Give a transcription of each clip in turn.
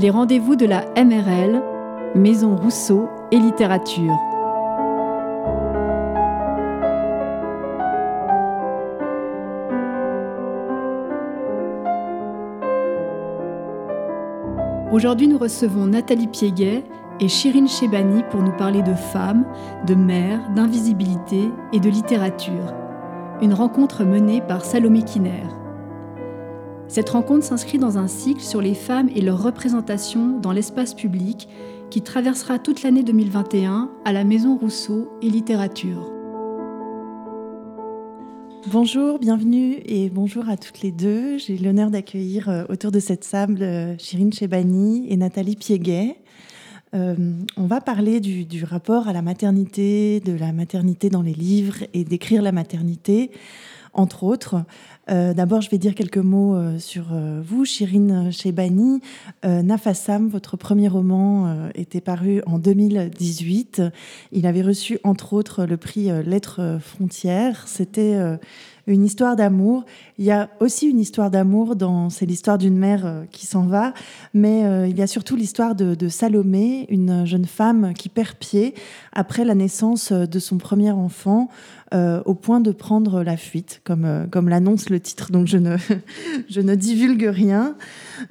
les rendez-vous de la MRL, Maison Rousseau et Littérature. Aujourd'hui, nous recevons Nathalie Piéguet et Chirine Chebani pour nous parler de femmes, de mères, d'invisibilité et de littérature. Une rencontre menée par Salomé Kiner. Cette rencontre s'inscrit dans un cycle sur les femmes et leur représentation dans l'espace public qui traversera toute l'année 2021 à la Maison Rousseau et Littérature. Bonjour, bienvenue et bonjour à toutes les deux. J'ai l'honneur d'accueillir euh, autour de cette sable Chirine euh, Chebani et Nathalie Piéguet. Euh, on va parler du, rapport à la maternité, de la maternité dans les livres et d'écrire la maternité, entre autres. Euh, d'abord, je vais dire quelques mots euh, sur euh, vous, Chirine Chebani. Nafassam, votre premier roman était paru en 2018. Il avait reçu, entre autres, le prix Lettres Frontières. C'était une histoire d'amour. Il y a aussi une histoire d'amour dans c'est l'histoire d'une mère qui s'en va, mais il y a surtout l'histoire de, de, Salomé, une jeune femme qui perd pied après la naissance de son premier enfant. Euh, au point de prendre la fuite, comme, euh, comme l'annonce le titre, donc je ne, je ne divulgue rien.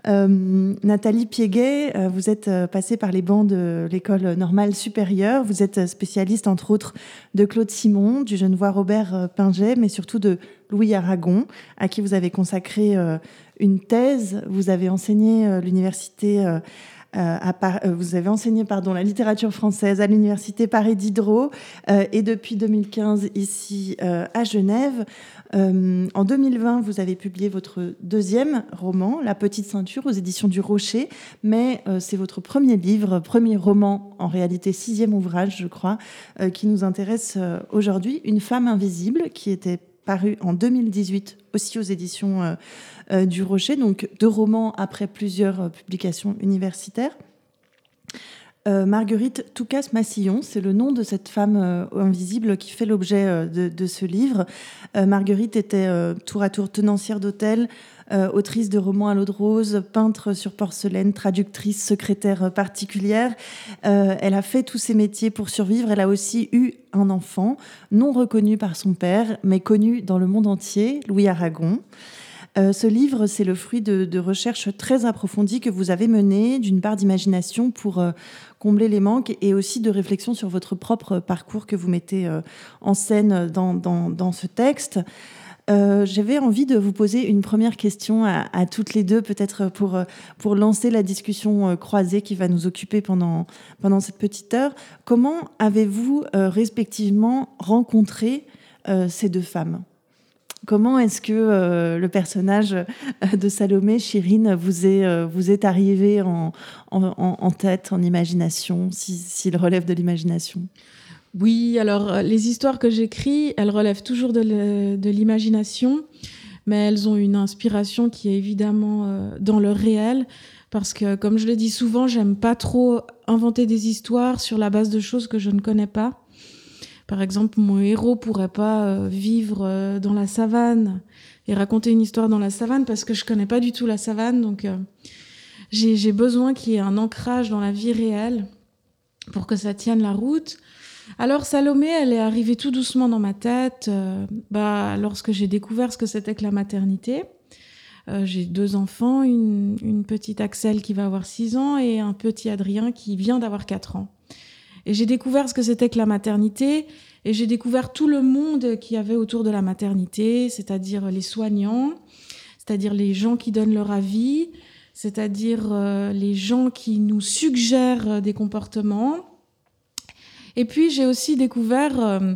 Euh, Nathalie Piéguet, vous êtes passée par les bancs de l'école normale supérieure, vous êtes spécialiste entre autres de Claude Simon, du Genevois Robert Pinget, mais surtout de Louis Aragon, à qui vous avez consacré une thèse, vous avez enseigné l'université euh, euh, vous avez enseigné pardon, la littérature française à l'université Paris Diderot euh, et depuis 2015 ici à Genève. en 2020, vous avez publié votre deuxième roman, La Petite Ceinture, aux éditions du Rocher, mais c'est votre premier livre, premier roman, en réalité sixième ouvrage, je crois, qui nous intéresse aujourd'hui, Une femme invisible, qui était paru en 2018 aussi aux éditions euh, du Rocher, donc deux romans après plusieurs euh, publications universitaires. Euh, Marguerite Toucas-Massillon, c'est le nom de cette femme invisible qui fait l'objet de, ce livre. Marguerite était tour à tour tenancière d'hôtel, autrice de romans à l'eau de rose, peintre sur porcelaine, traductrice, secrétaire particulière. elle a fait tous ces métiers pour survivre. Elle a aussi eu un enfant, non reconnu par son père, mais connu dans le monde entier, Louis Aragon. Euh, ce livre, c'est le fruit de, recherches très approfondies que vous avez menées, d'une part d'imagination pour euh, combler les manques et aussi de réflexion sur votre propre parcours que vous mettez euh, en scène dans, ce texte. J'avais envie de vous poser une première question à, toutes les deux, peut-être pour, pour lancer la discussion croisée qui va nous occuper pendant, pendant cette petite heure. Comment avez-vous respectivement rencontré ces deux femmes? Comment est-ce que euh, le personnage euh, de Salomé, Chirine, vous est, euh, vous est arrivé en, en, tête, en imagination, s'il relève de l'imagination? Oui, alors les histoires que j'écris, elles relèvent toujours de l'imagination, mais elles ont une inspiration qui est évidemment dans le réel. Parce que, comme je le dis souvent, j'aime pas trop inventer des histoires sur la base de choses que je ne connais pas. Par exemple, mon héros pourrait pas euh, vivre euh, dans la savane et raconter une histoire dans la savane parce que je connais pas du tout la savane. Donc, euh, j'ai besoin qu'il y ait un ancrage dans la vie réelle pour que ça tienne la route. Alors Salomé, elle est arrivée tout doucement dans ma tête bah, lorsque j'ai découvert ce que c'était que la maternité. j'ai deux enfants, une, petite Axel qui va avoir 6 ans et un petit Adrien qui vient d'avoir 4 ans. Et j'ai découvert ce que c'était que la maternité, et j'ai découvert tout le monde qu'il y avait autour de la maternité, c'est-à-dire les soignants, c'est-à-dire les gens qui donnent leur avis, c'est-à-dire euh, les gens qui nous suggèrent euh, des comportements. Et puis j'ai aussi découvert euh,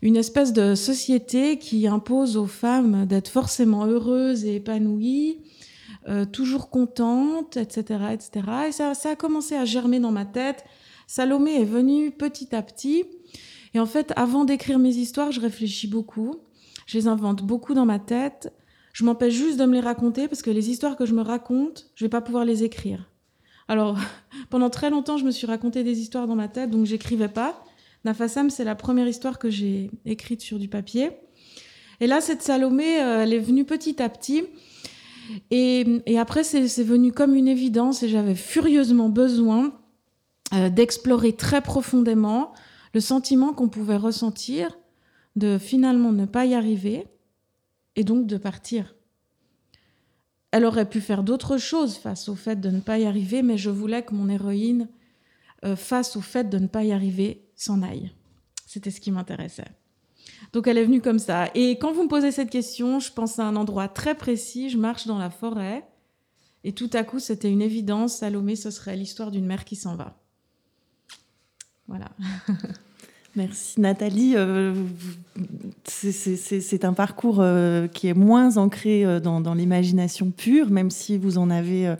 une espèce de société qui impose aux femmes d'être forcément heureuses et épanouies, toujours contentes, etc., etc. Et ça, ça a commencé à germer dans ma tête. Salomé est venue petit à petit. Et en fait, avant d'écrire mes histoires, je réfléchis beaucoup. Je les invente beaucoup dans ma tête. Je m'empêche juste de me les raconter parce que les histoires que je me raconte, je vais pas pouvoir les écrire. Alors, pendant très longtemps, je me suis raconté des histoires dans ma tête, donc j'écrivais pas. Nafassam, c'est la première histoire que j'ai écrite sur du papier. Et là, cette Salomé, euh, elle est venue petit à petit. Et, et après, c'est venu comme une évidence et j'avais furieusement besoin euh, d'explorer très profondément le sentiment qu'on pouvait ressentir de finalement ne pas y arriver et donc de partir. Elle aurait pu faire d'autres choses face au fait de ne pas y arriver, mais je voulais que mon héroïne, euh, face au fait de ne pas y arriver, s'en aille. C'était ce qui m'intéressait. Donc elle est venue comme ça. Et quand vous me posez cette question, je pense à un endroit très précis. Je marche dans la forêt. Et tout à coup, c'était une évidence. Salomé, ce serait l'histoire d'une mère qui s'en va. Voilà. Merci Nathalie. Euh, c'est un parcours euh, qui est moins ancré euh, dans, l'imagination pure, même si vous en avez,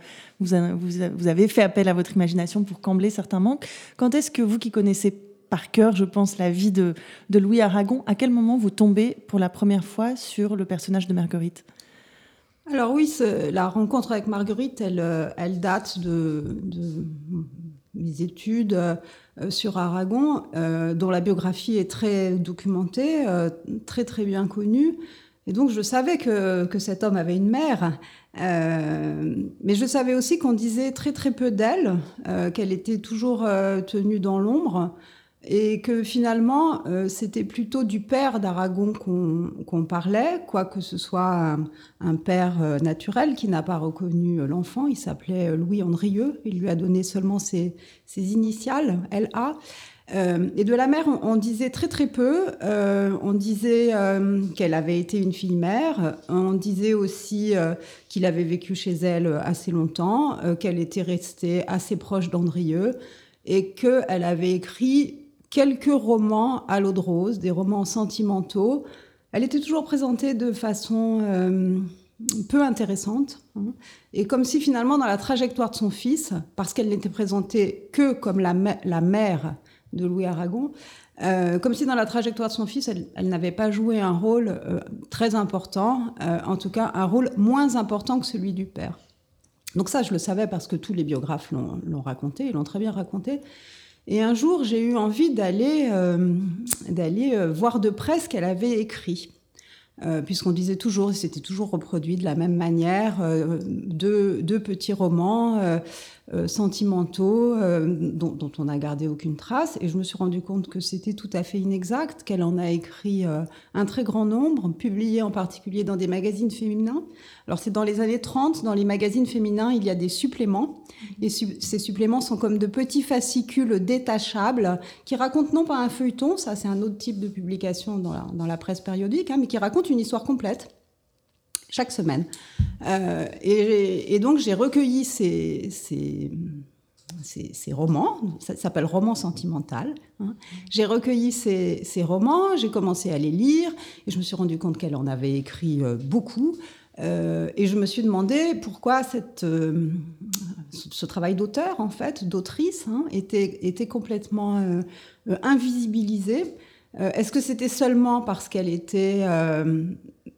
avez fait appel à votre imagination pour combler certains manques. Quand est-ce que vous qui connaissez par cœur, je pense, la vie de, Louis Aragon, à quel moment vous tombez pour la première fois sur le personnage de Marguerite? Alors oui, la rencontre avec Marguerite, elle, date de mes études euh, sur Aragon, euh, dont la biographie est très documentée, euh, très très bien connue. Et donc je savais que, que cet homme avait une mère, mais je savais aussi qu'on disait très très peu d'elle, qu'elle était toujours tenue dans l'ombre et que finalement, euh, c'était plutôt du père d'Aragon qu'on parlait, quoique ce soit un, père euh, naturel qui n'a pas reconnu l'enfant. Il s'appelait Louis Andrieux. Il lui a donné seulement ses, initiales, LA. Euh, et de la mère, on, disait très très peu. on disait qu'elle avait été une fille mère. On disait aussi qu'il avait vécu chez elle assez longtemps, qu'elle était restée assez proche d'Andrieux et qu'elle avait écrit quelques romans à l'eau de rose, des romans sentimentaux. Elle était toujours présentée de façon euh, peu intéressante. Hein. et comme si finalement, dans la trajectoire de son fils, parce qu'elle n'était présentée que comme la, mère de Louis Aragon, euh, comme si dans la trajectoire de son fils, elle, n'avait pas joué un rôle euh, très important, en tout cas un rôle moins important que celui du père. Donc ça, je le savais parce que tous les biographes l'ont raconté, ils l'ont très bien raconté. Et un jour, j'ai eu envie d'aller euh, euh, voir de près ce qu'elle avait écrit. Euh, puisqu'on disait toujours, c'était toujours reproduit de la même manière, deux, petits romans sentimentaux euh, dont, dont, on n'a gardé aucune trace. Et je me suis rendu compte que c'était tout à fait inexact, qu'elle en a écrit euh, un très grand nombre, publié en particulier dans des magazines féminins. Alors c'est dans les années 30, dans les magazines féminins, il y a des suppléments. Et ces suppléments sont comme de petits fascicules détachables qui racontent non pas un feuilleton, ça c'est un autre type de publication dans la, dans la presse périodique, hein, mais qui racontent une histoire complète chaque semaine. Euh, et, donc j'ai recueilli ces, romans, ça s'appelle roman sentimental. Hein. J'ai recueilli ces, romans, j'ai commencé à les lire, et je me suis rendu compte qu'elle en avait écrit euh, beaucoup. Euh, et je me suis demandé pourquoi ce travail d'auteur, en fait, d'autrice, hein, était complètement invisibilisé. Est-ce que c'était seulement parce qu'elle était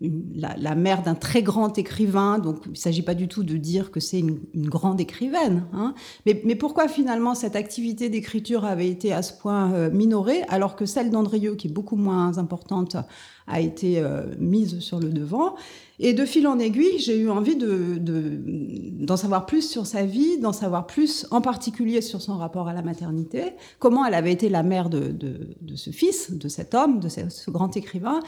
la, mère d'un très grand écrivain, donc il ne s'agit pas du tout de dire que c'est une, grande écrivaine. Hein. Mais, pourquoi finalement cette activité d'écriture avait été à ce point euh, minorée, alors que celle d'Andrieux, qui est beaucoup moins importante, a été euh, mise sur le devant? Et de fil en aiguille, j'ai eu envie d'en savoir plus sur sa vie, d'en savoir plus en particulier sur son rapport à la maternité, comment elle avait été la mère de, ce fils, de cet homme, de ce grand écrivain,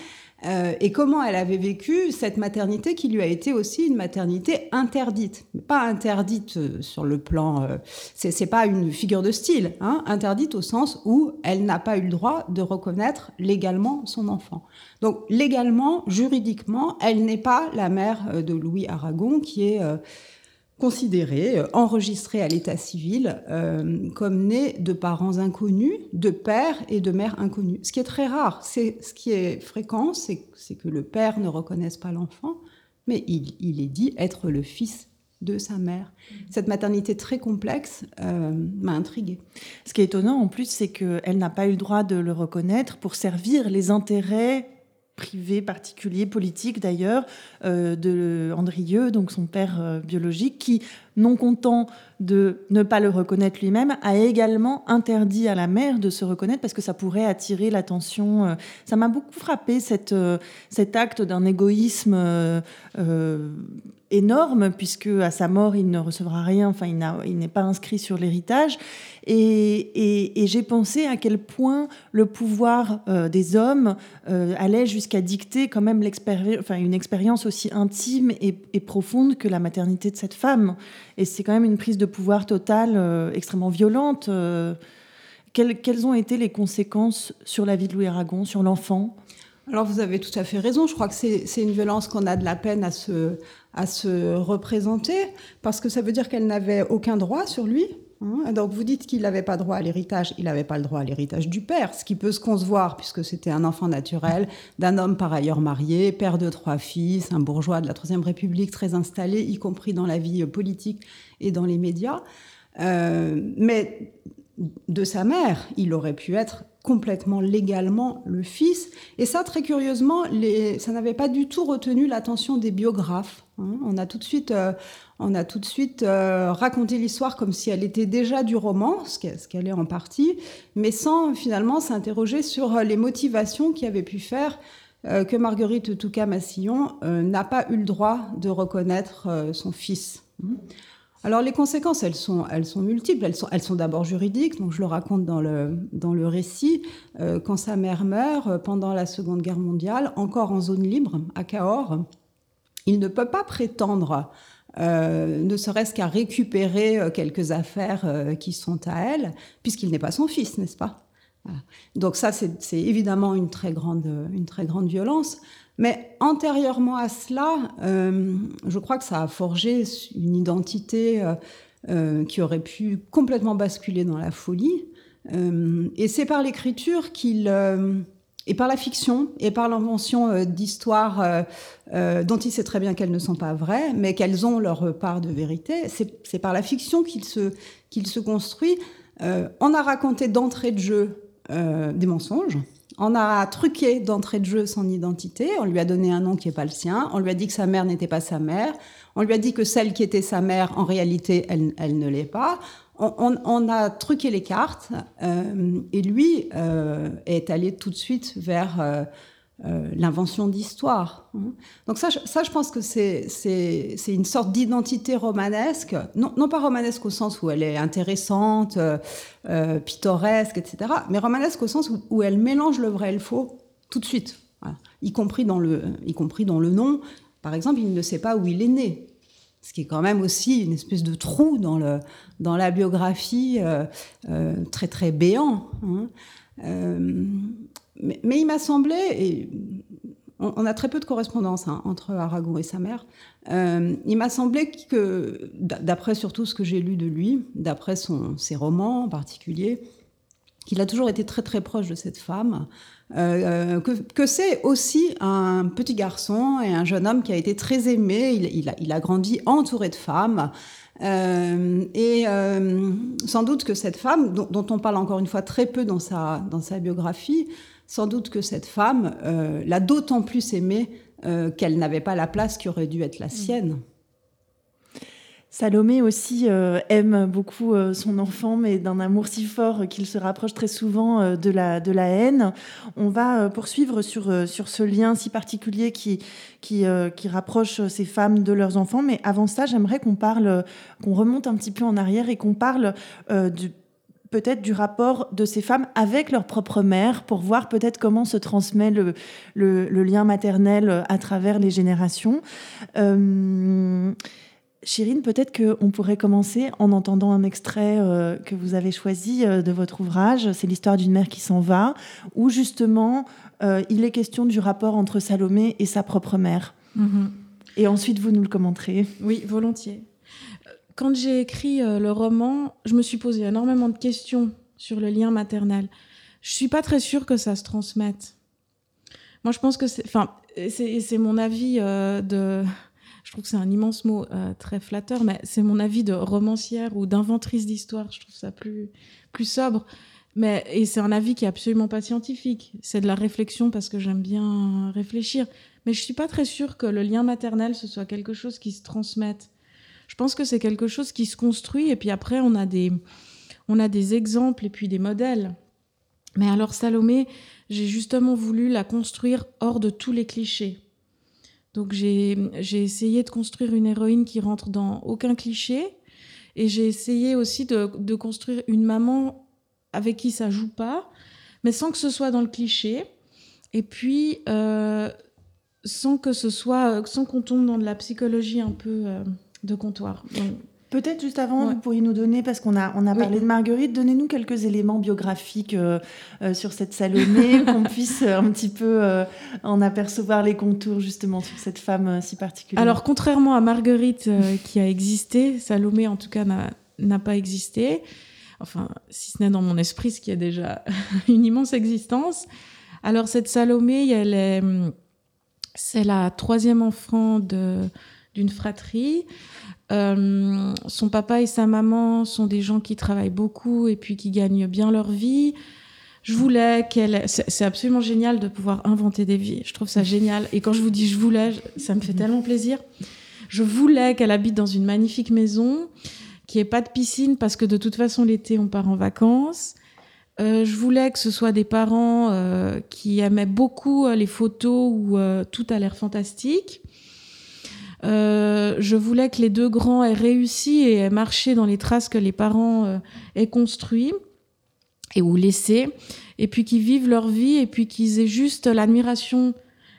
euh, et comment elle avait vécu cette maternité qui lui a été aussi une maternité interdite. Pas interdite euh, sur le plan, euh, c'est pas une figure de style, hein, interdite au sens où elle n'a pas eu le droit de reconnaître légalement son enfant. Donc légalement, juridiquement, elle n'est pas la mère de Louis Aragon qui est considéré, euh, enregistré à l'état civil euh, comme né de parents inconnus, de père et de mère inconnus. Ce qui est très rare, c'est ce qui est fréquent, c'est que le père ne reconnaisse pas l'enfant, mais il, est dit être le fils de sa mère. Cette maternité très complexe euh, m'a intriguée. Ce qui est étonnant en plus, c'est qu'elle n'a pas eu le droit de le reconnaître pour servir les intérêts privé, particulier, politique d'ailleurs, euh, de Andrieux, donc son père euh, biologique, qui non content de ne pas le reconnaître lui-même, a également interdit à la mère de se reconnaître parce que ça pourrait attirer l'attention. Euh. Ça m'a beaucoup frappé euh, cet acte d'un égoïsme euh, énorme, puisque à sa mort, il ne recevra rien, enfin, il n'est pas inscrit sur l'héritage. Et, j'ai pensé à quel point le pouvoir des hommes allait jusqu'à dicter quand même une expérience aussi intime et, profonde que la maternité de cette femme. Et c'est quand même une prise de pouvoir totale euh, extrêmement violente. Euh. quelles, ont été les conséquences sur la vie de Louis Aragon, sur l'enfant? Alors vous avez tout à fait raison, je crois que c'est une violence qu'on a de la peine à se, à se représenter, parce que ça veut dire qu'elle n'avait aucun droit sur lui. Hein. Donc vous dites qu'il n'avait pas droit à l'héritage, il n'avait pas le droit à l'héritage du père, ce qui peut se concevoir puisque c'était un enfant naturel d'un homme par ailleurs marié, père de trois fils, un bourgeois de la Troisième République très installé, y compris dans la vie politique et dans les médias. Euh, mais de sa mère, il aurait pu être complètement légalement le fils. Et ça, très curieusement, ça n'avait pas du tout retenu l'attention des biographes. Hein. On a tout de suite, euh, on a tout de suite euh, raconté l'histoire comme si elle était déjà du roman, ce qu'elle est en partie, mais sans finalement s'interroger sur les motivations qui avaient pu faire euh, que Marguerite Touka-Massillon n'a pas eu le droit de reconnaître son fils. Alors les conséquences, elles sont, multiples. Elles sont, d'abord juridiques, donc je le raconte dans le, récit. Euh, quand sa mère meurt euh, pendant la Seconde Guerre mondiale, encore en zone libre, à Cahors, il ne peut pas prétendre, euh, ne serait-ce qu'à récupérer quelques affaires qui sont à elle, puisqu'il n'est pas son fils, n'est-ce pas? Donc ça, c'est évidemment une très grande, une très grande violence. Mais antérieurement à cela, euh, je crois que ça a forgé une identité euh, euh, qui aurait pu complètement basculer dans la folie. et c'est par l'écriture qu'il et par la fiction et par l'invention d'histoires dont il sait très bien qu'elles ne sont pas vraies, mais qu'elles ont leur part de vérité. C'est par la fiction qu'il se, qu'il se construit. on a raconté d'entrée de jeu des mensonges. On a truqué d'entrée de jeu son identité, on lui a donné un nom qui n'est pas le sien, on lui a dit que sa mère n'était pas sa mère, on lui a dit que celle qui était sa mère, en réalité, elle, ne l'est pas. On, a truqué les cartes euh, et lui euh, est allé tout de suite vers euh, l'invention d'histoire. Hein. Donc ça, ça, je pense que c'est une sorte d'identité romanesque, non, pas romanesque au sens où elle est intéressante, pittoresque, etc., mais romanesque au sens où, elle mélange le vrai et le faux tout de suite, y, compris dans le, y compris dans le nom. Par exemple, il ne sait pas où il est né, ce qui est quand même aussi une espèce de trou dans, le, dans la biographie très très béant. Hein. Mais, il m'a semblé, et on, a très peu de correspondance hein, entre Aragon et sa mère, euh, il m'a semblé que, d'après surtout ce que j'ai lu de lui, d'après ses romans en particulier, qu'il a toujours été très très proche de cette femme, euh, que, c'est aussi un petit garçon et un jeune homme qui a été très aimé, il, a, grandi entouré de femmes. Euh, et sans doute que cette femme, dont, dont, on parle encore une fois très peu dans sa, dans sa biographie, sans doute que cette femme euh, l'a d'autant plus aimé euh, qu'elle n'avait pas la place qui aurait dû être la sienne. Salomé aussi euh, aime beaucoup son enfant, mais d'un amour si fort qu'il se rapproche très souvent de, la, de la haine. On va poursuivre sur, sur ce lien si particulier qui, qui, qui, rapproche ces femmes de leurs enfants. Mais avant ça, j'aimerais qu'on parle, qu'on remonte un petit peu en arrière et qu'on parle du peut-être du rapport de ces femmes avec leur propre mère pour voir peut-être comment se transmet le, le, lien maternel à travers les générations. Euh, Chirine, peut-être qu'on pourrait commencer en entendant un extrait euh, que vous avez choisi euh, de votre ouvrage. C'est l'histoire d'une mère qui s'en va, où justement il est question du rapport entre Salomé et sa propre mère. Mm-hmm. Et ensuite, vous nous le commenterez. Oui, volontiers quand j'ai écrit euh, le roman, je me suis posé énormément de questions sur le lien maternel. Je suis pas très sûre que ça se transmette. Moi, je pense que c'est, enfin, c'est mon avis euh, de, je trouve que c'est un immense mot euh, très flatteur, mais c'est mon avis de romancière ou d'inventrice d'histoire. Je trouve ça plus plus sobre. Mais et c'est un avis qui est absolument pas scientifique. C'est de la réflexion parce que j'aime bien réfléchir. Mais je suis pas très sûre que le lien maternel ce soit quelque chose qui se transmette. Je pense que c'est quelque chose qui se construit et puis après on a des, on a des exemples et puis des modèles. Mais alors Salomé, j'ai justement voulu la construire hors de tous les clichés. Donc j'ai essayé de construire une héroïne qui rentre dans aucun cliché et j'ai essayé aussi de, de, construire une maman avec qui ça joue pas, mais sans que ce soit dans le cliché. Et puis euh, sans que ce soit, sans qu'on tombe dans de la psychologie un peu euh, de comptoir. Peut-être juste avant, vous pourriez nous donner, parce qu'on a, on a parlé de Marguerite, donnez-nous quelques éléments biographiques euh, euh, sur cette Salomé, qu'on puisse un petit peu en apercevoir les contours justement sur cette femme si particulière. Alors, contrairement à Marguerite qui a existé, Salomé en tout cas n'a pas existé, enfin, si ce n'est dans mon esprit, ce qui a déjà une immense existence. Alors, cette Salomé, elle est c'est la troisième enfant d'une fratrie. Euh, son papa et sa maman sont des gens qui travaillent beaucoup et puis qui gagnent bien leur vie. Je voulais qu'elle. C'est absolument génial de pouvoir inventer des vies. Je trouve ça génial. Et quand je vous dis je voulais, ça me fait tellement plaisir. Je voulais qu'elle habite dans une magnifique maison, qui ait pas de piscine parce que de toute façon l'été on part en vacances, euh, je voulais que ce soit des parents euh, qui aimaient beaucoup euh, les photos où tout a l'air fantastique. Je voulais que les deux grands aient réussi et aient marché dans les traces que les parents aient construites et ou laissées, et puis qu'ils vivent leur vie et puis qu'ils aient juste l'admiration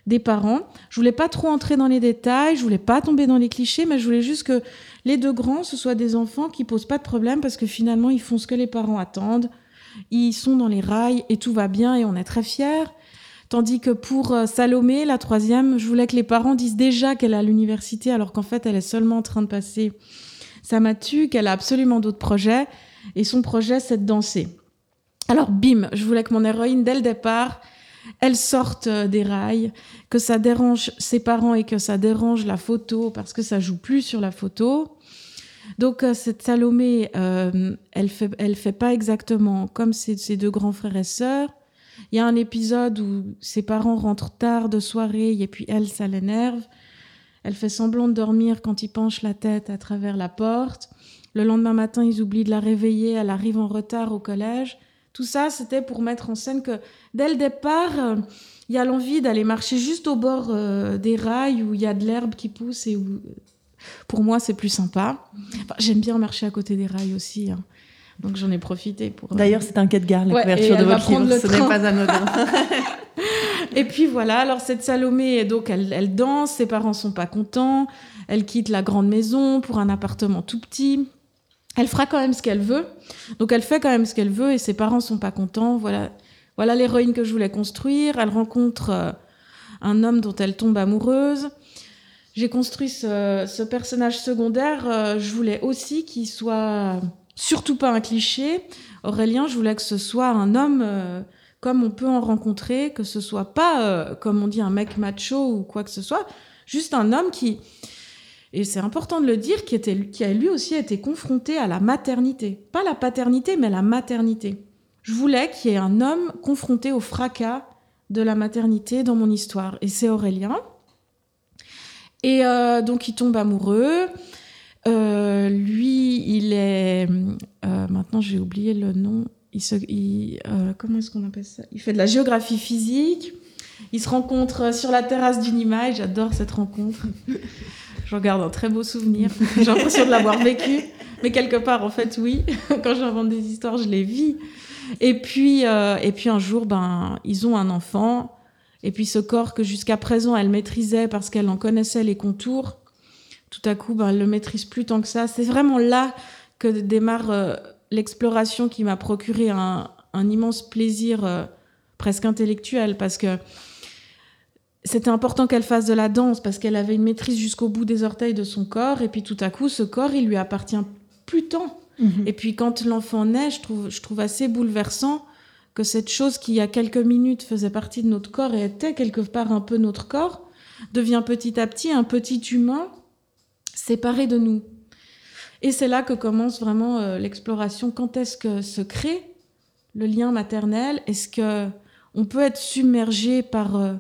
des parents. Je voulais pas trop entrer dans les détails, je voulais pas tomber dans les clichés, mais je voulais juste que les deux grands, ce soient des enfants qui posent pas de problème parce que finalement ils font ce que les parents attendent ils sont dans les rails et tout va bien et on est très fiers. Tandis que pour euh, Salomé, la troisième, je voulais que les parents disent déjà qu'elle est à l'université alors qu'en fait elle est seulement en train de passer sa matu, qu'elle a absolument d'autres projets et son projet c'est de danser. Alors bim, je voulais que mon héroïne dès le départ, elle sorte euh, des rails, que ça dérange ses parents et que ça dérange la photo parce que ça joue plus sur la photo. Donc euh, cette Salomé, elle fait, fait pas exactement comme ses, deux grands frères et sœurs. Il y a un épisode où ses parents rentrent tard de soirée et puis elle, ça l'énerve. Elle fait semblant de dormir quand ils penchent la tête à travers la porte. Le lendemain matin, ils oublient de la réveiller. Elle arrive en retard au collège. Tout ça, c'était pour mettre en scène que dès le départ, euh, il y a l'envie d'aller marcher juste au bord des rails où il y a de l'herbe qui pousse et où pour moi, c'est plus sympa. J'aime bien marcher à côté des rails aussi. Hein. Donc j'en ai profité pour. Euh, D'ailleurs, c'est un quai de gare, la couverture de votre livre. Ce n'est pas anodin. et puis voilà. Alors cette Salomé, donc elle, elle danse. Ses parents sont pas contents. Elle quitte la grande maison pour un appartement tout petit. Elle fera quand même ce qu'elle veut. Donc elle fait quand même ce qu'elle veut et ses parents sont pas contents. Voilà, voilà l'héroïne que je voulais construire. Elle rencontre euh, un homme dont elle tombe amoureuse j'ai construit ce, personnage secondaire, euh, je voulais aussi qu'il soit surtout pas un cliché. Aurélien, je voulais que ce soit un homme euh, comme on peut en rencontrer, que ce soit pas, euh, comme on dit, un mec macho ou quoi que ce soit, juste un homme qui, et c'est important de le dire, qui, a lui aussi été confronté à la maternité. Pas la paternité, mais la maternité. Je voulais qu'il y ait un homme confronté au fracas de la maternité dans mon histoire. Et c'est Aurélien. Et euh, donc, il tombe amoureux. Euh, lui, il est. Euh, maintenant, j'ai oublié le nom. Il se, comment est-ce qu'on appelle ça? Il fait de la géographie physique. Ils se rencontrent sur la terrasse d'une image. J'adore cette rencontre. J'en garde un très beau souvenir. J'ai l'impression de l'avoir vécu. Mais quelque part, en fait, oui. Quand j'invente des histoires, je les vis. Et puis, et puis un jour, ben, ils ont un enfant. Et puis ce corps que jusqu'à présent elle maîtrisait parce qu'elle en connaissait les contours, tout à coup, ben, elle le maîtrise plus tant que ça. C'est vraiment là que démarre euh, l'exploration qui m'a procuré un, immense plaisir euh, presque intellectuel parce que c'était important qu'elle fasse de la danse parce qu'elle avait une maîtrise jusqu'au bout des orteils de son corps et puis tout à coup ce corps il lui appartient plus tant. Mhm. Et puis quand l'enfant naît, je trouve, je trouve assez bouleversant que cette chose qui, il y a quelques minutes, faisait partie de notre corps et était quelque part un peu notre corps, devient petit à petit un petit humain séparé de nous. Et c'est là que commence vraiment euh, l'exploration. Quand est-ce que se crée le lien maternel? Est-ce que on peut être submergé par, euh,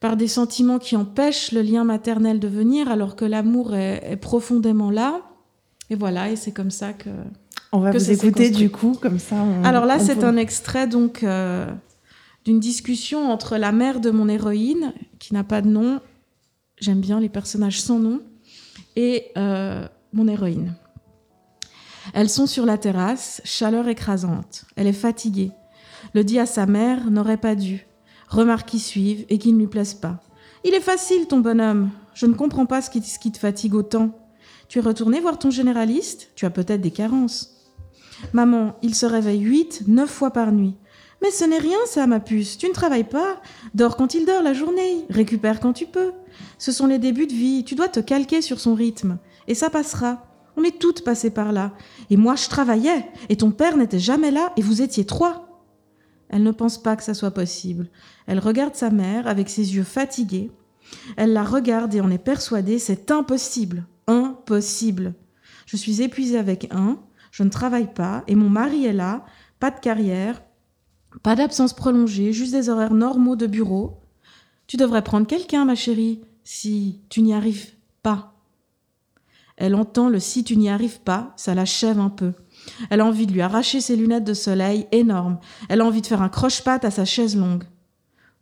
par des sentiments qui empêchent le lien maternel de venir, alors que l'amour est, profondément là? Et voilà, et c'est comme ça que. On va vous écouter du coup, comme ça. alors là, c'est un extrait donc euh, d'une discussion entre la mère de mon héroïne, qui n'a pas de nom. J'aime bien les personnages sans nom, et euh, mon héroïne. Elles sont sur la terrasse, chaleur écrasante. Elle est fatiguée. Le dit à sa mère n'aurait pas dû. Remarques qui suivent et qui ne lui plaisent pas. Il est facile, ton bonhomme. Je ne comprends pas ce qui, te fatigue autant. Tu es retourné voir ton généraliste? Tu as peut-être des carences. Maman, il se réveille huit, neuf fois par nuit. Mais ce n'est rien, ça, ma puce. Tu ne travailles pas. Dors quand il dort la journée. Récupère quand tu peux. Ce sont les débuts de vie. Tu dois te calquer sur son rythme. Et ça passera. On est toutes passées par là. Et moi, je travaillais. Et ton père n'était jamais là. Et vous étiez trois. Elle ne pense pas que ça soit possible. Elle regarde sa mère avec ses yeux fatigués. Elle la regarde et en est persuadée, c'est impossible. Impossible. Je suis épuisée avec un, je ne travaille pas, et mon mari est là, pas de carrière, pas d'absence prolongée, juste des horaires normaux de bureau. Tu devrais prendre quelqu'un, ma chérie, si tu n'y arrives pas. Elle entend le si tu n'y arrives pas, ça l'achève un peu. Elle a envie de lui arracher ses lunettes de soleil énormes. Elle a envie de faire un croche-patte à sa chaise longue.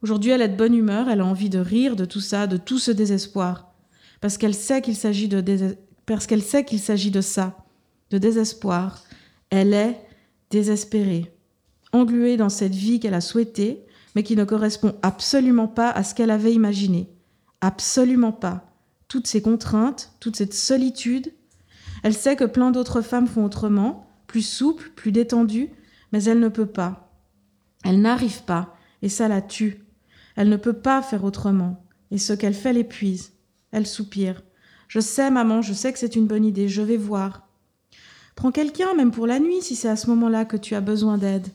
Aujourd'hui, elle est de bonne humeur, elle a envie de rire de tout ça, de tout ce désespoir. Parce qu'elle sait qu'il s'agit de parce qu'elle sait qu'il s'agit de ça, de désespoir. Elle est désespérée, engluée dans cette vie qu'elle a souhaitée, mais qui ne correspond absolument pas à ce qu'elle avait imaginé. Absolument pas. Toutes ces contraintes, toute cette solitude. Elle sait que plein d'autres femmes font autrement, plus souple, plus détendue, mais elle ne peut pas. Elle n'arrive pas, et ça la tue. Elle ne peut pas faire autrement, et ce qu'elle fait l'épuise. Elle soupire. Je sais, maman, je sais que c'est une bonne idée, je vais voir. Prends quelqu'un, même pour la nuit, si c'est à ce moment-là que tu as besoin d'aide.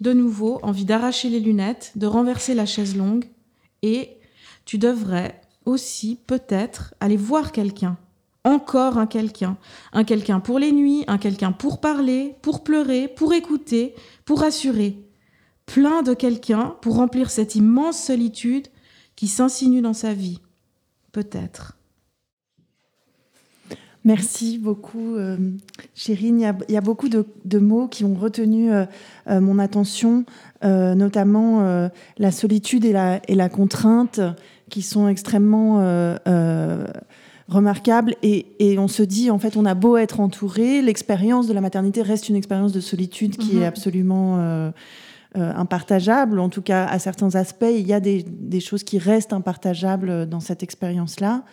De nouveau, envie d'arracher les lunettes, de renverser la chaise longue, et tu devrais aussi, peut-être, aller voir quelqu'un encore un quelqu'un. Un quelqu'un pour les nuits, un quelqu'un pour parler, pour pleurer, pour écouter, pour assurer. Plein de quelqu'un pour remplir cette immense solitude qui s'insinue dans sa vie. Peut-être. Merci beaucoup, euh, Chérine. Il y, a, beaucoup de, mots qui ont retenu euh, euh, mon attention, notamment la solitude et la, et la, contrainte, qui sont extrêmement remarquable et, on se dit en fait on a beau être entouré, l'expérience de la maternité reste une expérience de solitude qui est mhm. absolument euh, impartageable. En tout cas, à certains aspects, il y a des, des choses qui restent impartageables dans cette expérience-là.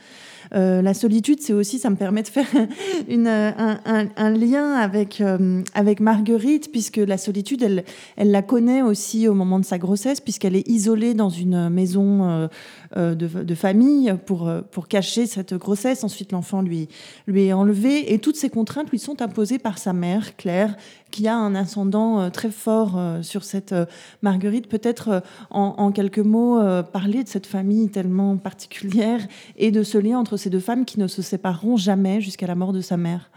Euh, la solitude, c'est aussi, ça me permet de faire une, un, lien avec, euh, avec Marguerite, puisque la solitude, elle, elle la connaît aussi au moment de sa grossesse, puisqu'elle est isolée dans une maison euh, de, de, famille pour, pour cacher cette grossesse. Ensuite, l'enfant lui, lui est enlevé et toutes ces contraintes lui sont imposées par sa mère, Claire, qui a un ascendant très fort sur cette Marguerite. Peut-être en, quelques mots parler de cette famille tellement particulière et de ce lien entre ces deux femmes qui ne se sépareront jamais jusqu'à la mort de sa mère.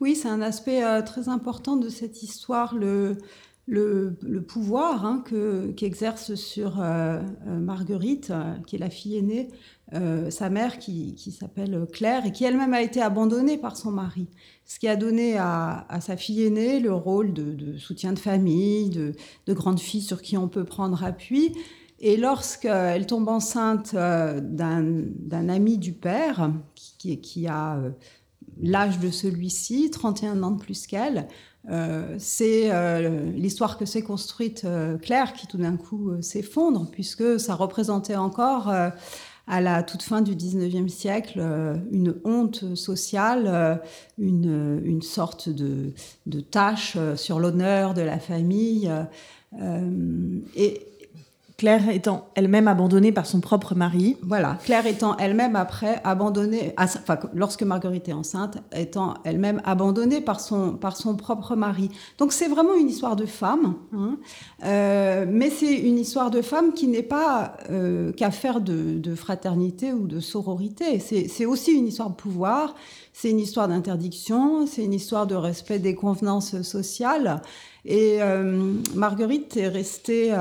Oui, c'est un aspect euh, très important de cette histoire, le, le, pouvoir hein, qu'exerce sur euh, euh, Marguerite, qui est la fille aînée, sa mère qui, s'appelle Claire et qui elle-même a été abandonnée par son mari. Ce qui a donné à, sa fille aînée le rôle de, soutien de famille, de, de, grande fille sur qui on peut prendre appui. Et lorsqu'elle tombe enceinte euh, d'un ami du père, qui, a euh, l'âge de celui-ci, 31 ans de plus qu'elle, euh, c'est l'histoire que s'est construite Claire qui tout d'un coup s'effondre, puisque ça représentait encore à la toute fin du 19e siècle une honte sociale, une, une sorte de, de tâche sur l'honneur de la famille. et Claire étant elle-même abandonnée par son propre mari. Voilà, Claire étant elle-même après abandonnée, enfin, lorsque Marguerite est enceinte, étant elle-même abandonnée par son, par son propre mari. Donc c'est vraiment une histoire de femme, hein. euh, mais c'est une histoire de femme qui n'est pas euh, qu'affaire de, de, fraternité ou de sororité. C'est aussi une histoire de pouvoir, c'est une histoire d'interdiction, c'est une histoire de respect des convenances sociales. Et euh, Marguerite est restée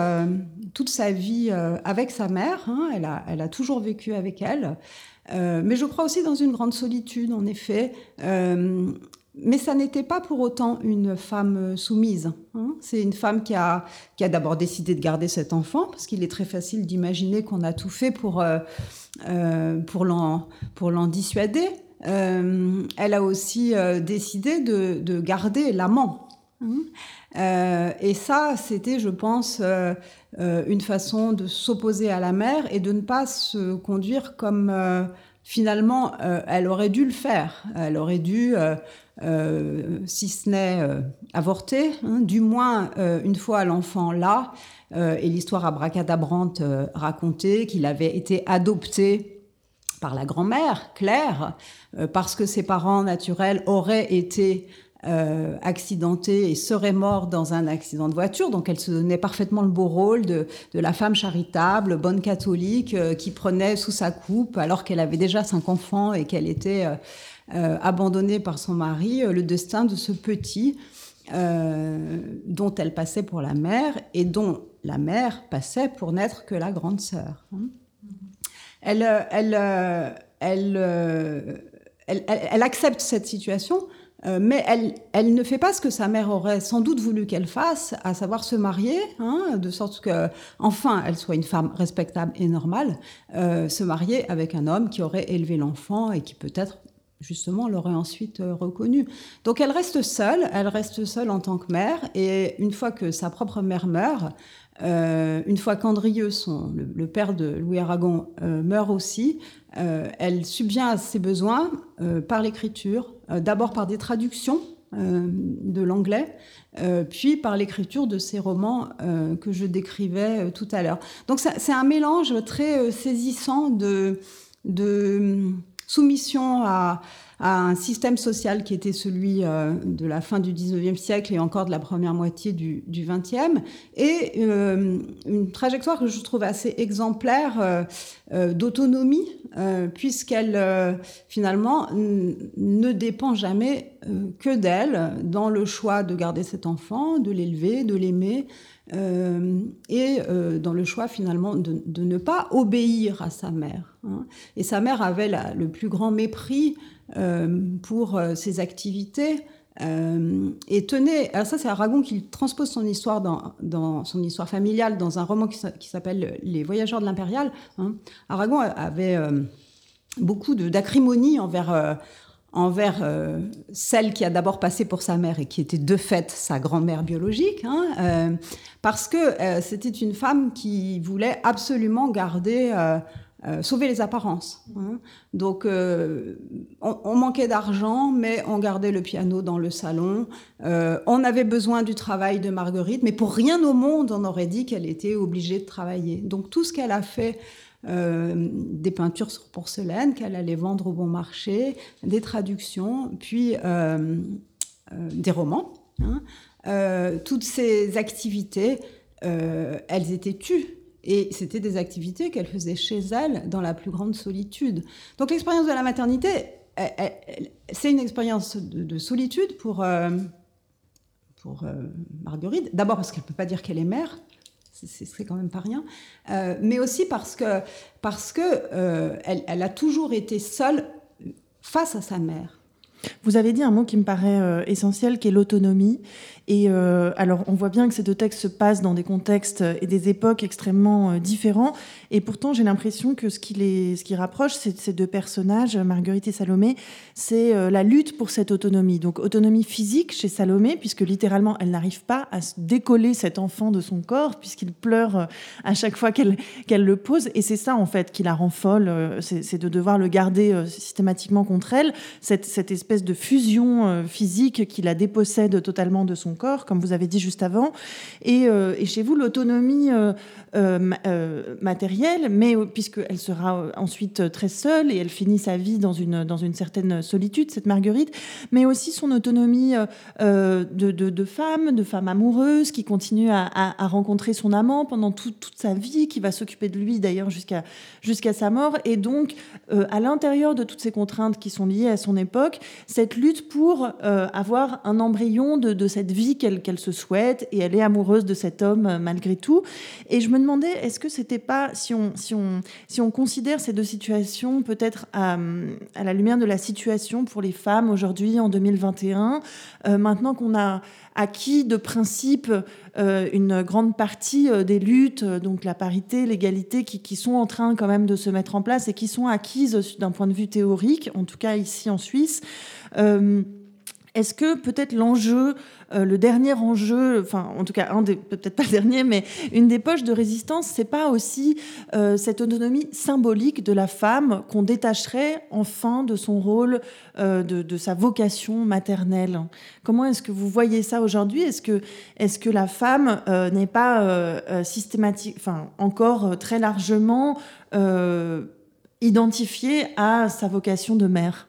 toute sa vie avec sa mère. Hein. elle, a, toujours vécu avec elle. mais je crois aussi dans une grande solitude, en effet. Mais ça n'était pas pour autant une femme euh, soumise. Hein. C'est une femme qui a, d'abord décidé de garder cet enfant, parce qu'il est très facile d'imaginer qu'on a tout fait euh, euh, pour l'en dissuader. Elle a aussi décidé de, de garder l'amant. Hein. et ça, c'était, je pense, une façon de s'opposer à la mère et de ne pas se conduire comme finalement elle aurait dû le faire. Elle aurait dû euh, si ce n'est euh, avorté, hein, du moins euh, une fois l'enfant là, et l'histoire abracadabrante racontée qu'il avait été adopté par la grand-mère, Claire, parce que ses parents naturels auraient été accidentés et seraient morts dans un accident de voiture. Donc elle se donnait parfaitement le beau rôle de, la femme charitable, bonne catholique, qui prenait sous sa coupe alors qu'elle avait déjà cinq enfants et qu'elle était euh, abandonnée par son mari, euh, le destin de ce petit euh, dont elle passait pour la mère et dont la mère passait pour n'être que la grande sœur. Hein. Elle, elle, elle, elle, accepte cette situation, mais elle, ne fait pas ce que sa mère aurait sans doute voulu qu'elle fasse, à savoir se marier, hein, de sorte que, enfin, elle soit une femme respectable et normale, se marier avec un homme qui aurait élevé l'enfant et qui peut-être justement, l'aurait ensuite euh, reconnue. Donc elle reste seule, elle reste seule en tant que mère, et une fois que sa propre mère meurt, euh, une fois qu'Andrieux, le, père de Louis Aragon, euh, meurt aussi, elle subvient à ses besoins par l'écriture, d'abord par des traductions de l'anglais, puis par l'écriture de ces romans que je décrivais tout à l'heure. Donc c'est un mélange très saisissant de, de soumission à, un système social qui était celui euh, de la fin du 19e siècle et encore de la première moitié du, du 20e, et euh, une trajectoire que je trouve assez exemplaire euh, d'autonomie, puisqu'elle finalement ne dépend jamais que d'elle dans le choix de garder cet enfant, de l'élever, de l'aimer, euh, et euh, dans le choix finalement de, ne pas obéir à sa mère. Hein. Et sa mère avait le plus grand mépris euh, pour ses activités. et tenait, alors ça c'est Aragon qui transpose son histoire dans, son histoire familiale dans un roman qui, s'appelle Les Voyageurs de l'Impérial. Hein. Aragon avait beaucoup d'acrimonie envers, envers euh, celle qui a d'abord passé pour sa mère et qui était de fait sa grand-mère biologique, hein, euh, parce que euh, c'était une femme qui voulait absolument garder, sauver les apparences. Hein. Donc, on, manquait d'argent, mais on gardait le piano dans le salon. on avait besoin du travail de Marguerite, mais pour rien au monde, on aurait dit qu'elle était obligée de travailler. Donc, tout ce qu'elle a fait euh, des peintures sur porcelaine qu'elle allait vendre au bon marché, des traductions, puis euh, euh, des romans. Hein. toutes ces activités, elles étaient tues. Et c'était des activités qu'elle faisait chez elle dans la plus grande solitude. Donc l'expérience de la maternité, c'est une expérience de, solitude pour, pour Marguerite. D'abord parce qu'elle ne peut pas dire qu'elle est mère, ce serait quand même pas rien, euh, mais aussi parce que parce que euh, elle, a toujours été seule face à sa mère. Vous avez dit un mot qui me paraît euh, essentiel, qui est l'autonomie. Et euh, alors, on voit bien que ces deux textes se passent dans des contextes et des époques extrêmement euh, différents. Et pourtant, j'ai l'impression que ce qui, les, ce qui rapproche ces, deux personnages, Marguerite et Salomé, c'est euh, la lutte pour cette autonomie. Donc, autonomie physique chez Salomé, puisque littéralement, elle n'arrive pas à se décoller cet enfant de son corps, puisqu'il pleure à chaque fois qu'elle qu'elle le pose. Et c'est ça, en fait, qui la rend folle, c'est de devoir le garder systématiquement contre elle, cette, cette espèce de fusion physique qui la dépossède totalement de son corps, comme vous avez dit juste avant. Et, euh, chez vous, l'autonomie euh, euh, matérielle, mais puisqu'elle sera ensuite très seule et elle finit sa vie dans une, dans une certaine solitude, cette Marguerite, mais aussi son autonomie de, de, femme, de femme amoureuse, qui continue à, rencontrer son amant pendant toute sa vie, qui va s'occuper de lui d'ailleurs jusqu'à jusqu'à sa mort. Et donc, à l'intérieur de toutes ces contraintes qui sont liées à son époque, cette lutte pour avoir un embryon de, cette vie qu'elle se souhaite et elle est amoureuse de cet homme malgré tout. Et je me demandais, est-ce que c'était pas, si on, si, on, si on considère ces deux situations peut-être à, la lumière de la situation pour les femmes aujourd'hui en 2021, maintenant qu'on a acquis de principe euh, une grande partie euh, des luttes, euh, donc la parité, l'égalité, qui, sont en train quand même de se mettre en place et qui sont acquises d'un point de vue théorique, en tout cas ici en Suisse. Est-ce que peut-être l'enjeu, euh, le dernier enjeu, enfin en tout cas peut-être pas le dernier, mais une des poches de résistance, c'est pas aussi euh, cette autonomie symbolique de la femme qu'on détacherait enfin de son rôle, euh, de, sa vocation maternelle? Comment est-ce que vous voyez ça aujourd'hui? Est-ce que est-ce que la femme n'est pas systématique, enfin encore très largement identifiée à sa vocation de mère?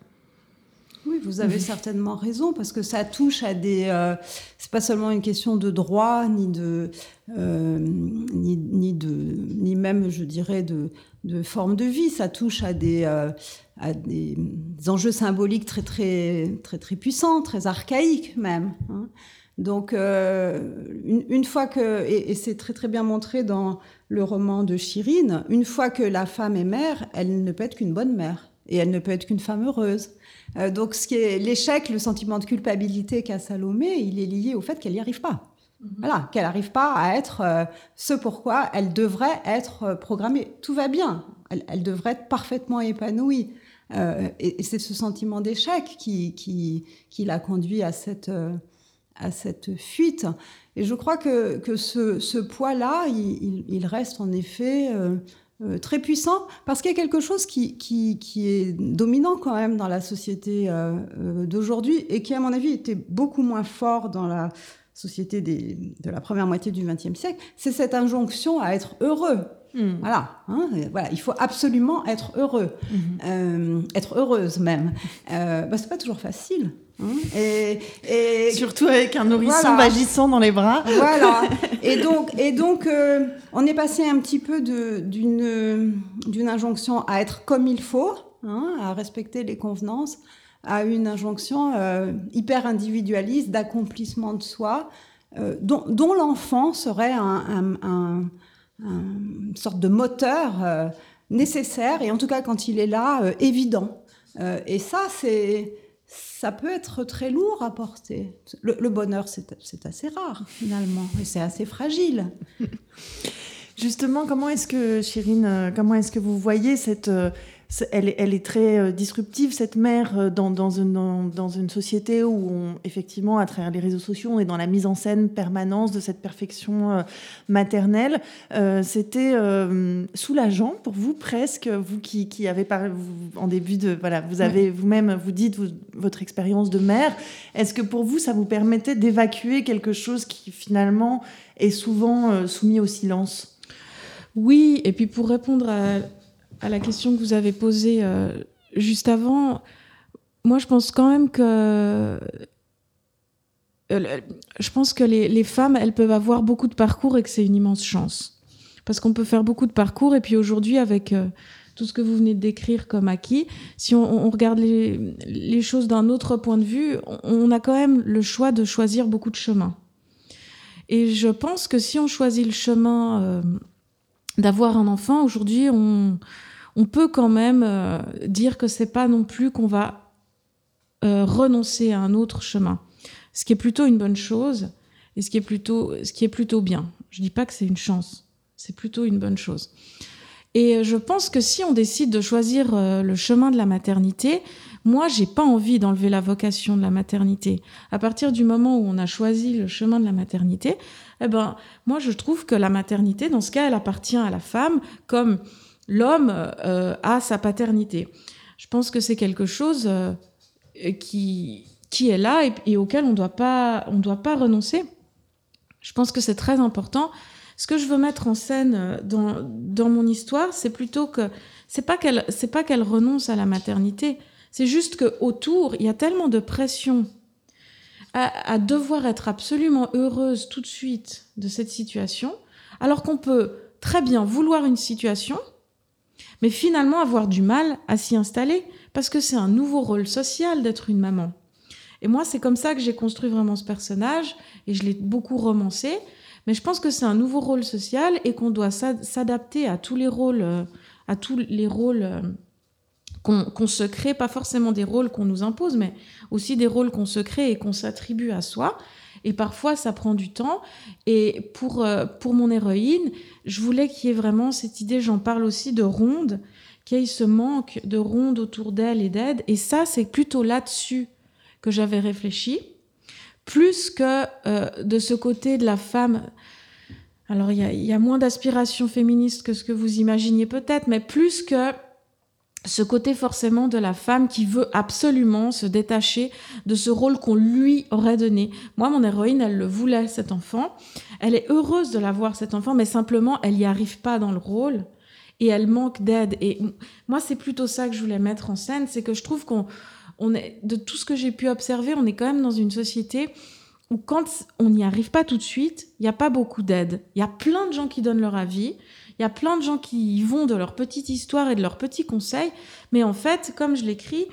Oui, vous avez certainement raison parce que ça touche à des. Euh, c'est pas seulement une question de droit ni de euh, ni, de ni même, je dirais, de, de forme de vie. Ça touche à des euh, à des enjeux symboliques très très très très puissants, très archaïques même. Hein. Donc une, une, fois que et, et c'est très très bien montré dans le roman de Chirine, une fois que la femme est mère, elle ne peut être qu'une bonne mère et elle ne peut être qu'une femme heureuse. Euh, donc, ce qui est l'échec, le sentiment de culpabilité qu'a Salomé, il est lié au fait qu'elle n'y arrive pas. Mhm. Voilà, qu'elle n'arrive pas à être euh, ce pourquoi elle devrait être euh, programmée. Tout va bien, elle, devrait être parfaitement épanouie. et, c'est ce sentiment d'échec qui, qui, qui l'a conduit à cette, à cette fuite. Et je crois que, que ce, ce poids-là, il, il, reste en effet euh, très puissant parce qu'il y a quelque chose qui, qui, qui, est dominant quand même dans la société euh, euh, d'aujourd'hui et qui, à mon avis, était beaucoup moins fort dans la société des, de la première moitié du XXe siècle, c'est cette injonction à être heureux. Hmm. Voilà, hein, voilà, il faut absolument être heureux, hmm. être heureuse même. Euh, bah, c'est pas toujours facile. Hein, et, et, Surtout avec un nourrisson vagissant dans les bras. Voilà. Et donc, et donc euh, on est passé un petit peu d'une injonction à être comme il faut, hein, à respecter les convenances, à une injonction euh, hyper individualiste d'accomplissement de soi, euh, dont, dont l'enfant serait un, un, une sorte de moteur nécessaire, et en tout cas quand il est là, évident. et ça, c'est ça peut être très lourd à porter. Le, bonheur, c'est assez rare, finalement, et c'est assez fragile. Justement, comment est-ce que, Chérine, euh, comment est-ce que vous voyez cette, euh, elle, est très euh, disruptive, cette mère, euh, dans, dans, une, dans, une, société où, on, effectivement, à travers les réseaux sociaux, on est dans la mise en scène permanence de cette perfection euh, maternelle. C'était soulageant pour vous, presque, vous qui, qui avez, par, en début de. Voilà, vous avez vous-même, vous dites votre expérience de mère. Est-ce que pour vous, ça vous permettait d'évacuer quelque chose qui, finalement, est souvent soumis au silence? Oui, et puis pour répondre à à la question que vous avez posée euh, juste avant, moi je pense quand même que euh, je pense que les, femmes, elles peuvent avoir beaucoup de parcours et que c'est une immense chance. Parce qu'on peut faire beaucoup de parcours et puis aujourd'hui, avec euh, tout ce que vous venez de décrire comme acquis, si on, regarde les, choses d'un autre point de vue, on, a quand même le choix de choisir beaucoup de chemins. Et je pense que si on choisit le chemin d'avoir un enfant, aujourd'hui, on, peut quand même euh, dire que c'est pas non plus qu'on va euh, renoncer à un autre chemin. Ce qui est plutôt une bonne chose et ce qui est plutôt, ce qui est plutôt bien. Je dis pas que c'est une chance, c'est plutôt une bonne chose. Et je pense que si on décide de choisir euh, le chemin de la maternité, moi, j'ai pas envie d'enlever la vocation de la maternité. À partir du moment où on a choisi le chemin de la maternité, eh ben, moi, je trouve que la maternité, dans ce cas, elle appartient à la femme comme l'homme euh, a sa paternité. Je pense que c'est quelque chose euh, qui, qui est là et, auquel on on doit pas renoncer. Je pense que c'est très important. Ce que je veux mettre en scène euh, dans, dans mon histoire, c'est plutôt que c'est pas qu'elle c'est pas qu'elle renonce à la maternité. C'est juste que autour, il y a tellement de pression à, devoir être absolument heureuse tout de suite de cette situation, alors qu'on peut très bien vouloir une situation, mais finalement avoir du mal à s'y installer parce que c'est un nouveau rôle social d'être une maman. Et moi, c'est comme ça que j'ai construit vraiment ce personnage et je l'ai beaucoup romancé. Mais je pense que c'est un nouveau rôle social et qu'on doit s'adapter à tous les rôles, euh, à tous les rôles qu'on se crée, pas forcément des rôles qu'on nous impose, mais aussi des rôles qu'on se crée et qu'on s'attribue à soi. Et parfois, ça prend du temps. Et pour, euh, pour mon héroïne, je voulais qu'il y ait vraiment cette idée, j'en parle aussi, de ronde, qu'il y ait ce manque de ronde autour d'elle et d'aide. Et ça, c'est plutôt là-dessus que j'avais réfléchi, plus que euh, de ce côté de la femme. Alors, il y a, moins d'aspiration féministe que ce que vous imaginiez peut-être, mais plus que ce côté forcément de la femme qui veut absolument se détacher de ce rôle qu'on lui aurait donné. Moi, mon héroïne, elle le voulait, cet enfant. Elle est heureuse de l'avoir, cet enfant, mais simplement, elle n'y arrive pas dans le rôle et elle manque d'aide. Et moi, c'est plutôt ça que je voulais mettre en scène, c'est que je trouve qu'on on est, de tout ce que j'ai pu observer, on est quand même dans une société où quand on n'y arrive pas tout de suite, il n'y a pas beaucoup d'aide. Il y a plein de gens qui donnent leur avis, il y a plein de gens qui y vont de leur petite histoire et de leurs petits conseils, mais en fait, comme je l'écris,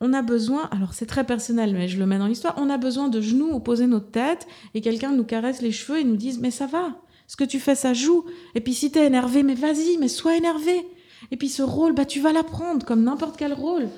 on a besoin, alors c'est très personnel, mais je le mets dans l'histoire, on a besoin de genoux opposer notre tête et quelqu'un nous caresse les cheveux et nous dise mais ça va, ce que tu fais ça joue. Et puis si t'es énervé, mais vas-y, mais sois énervé. Et puis ce rôle, bah tu vas l'apprendre comme n'importe quel rôle.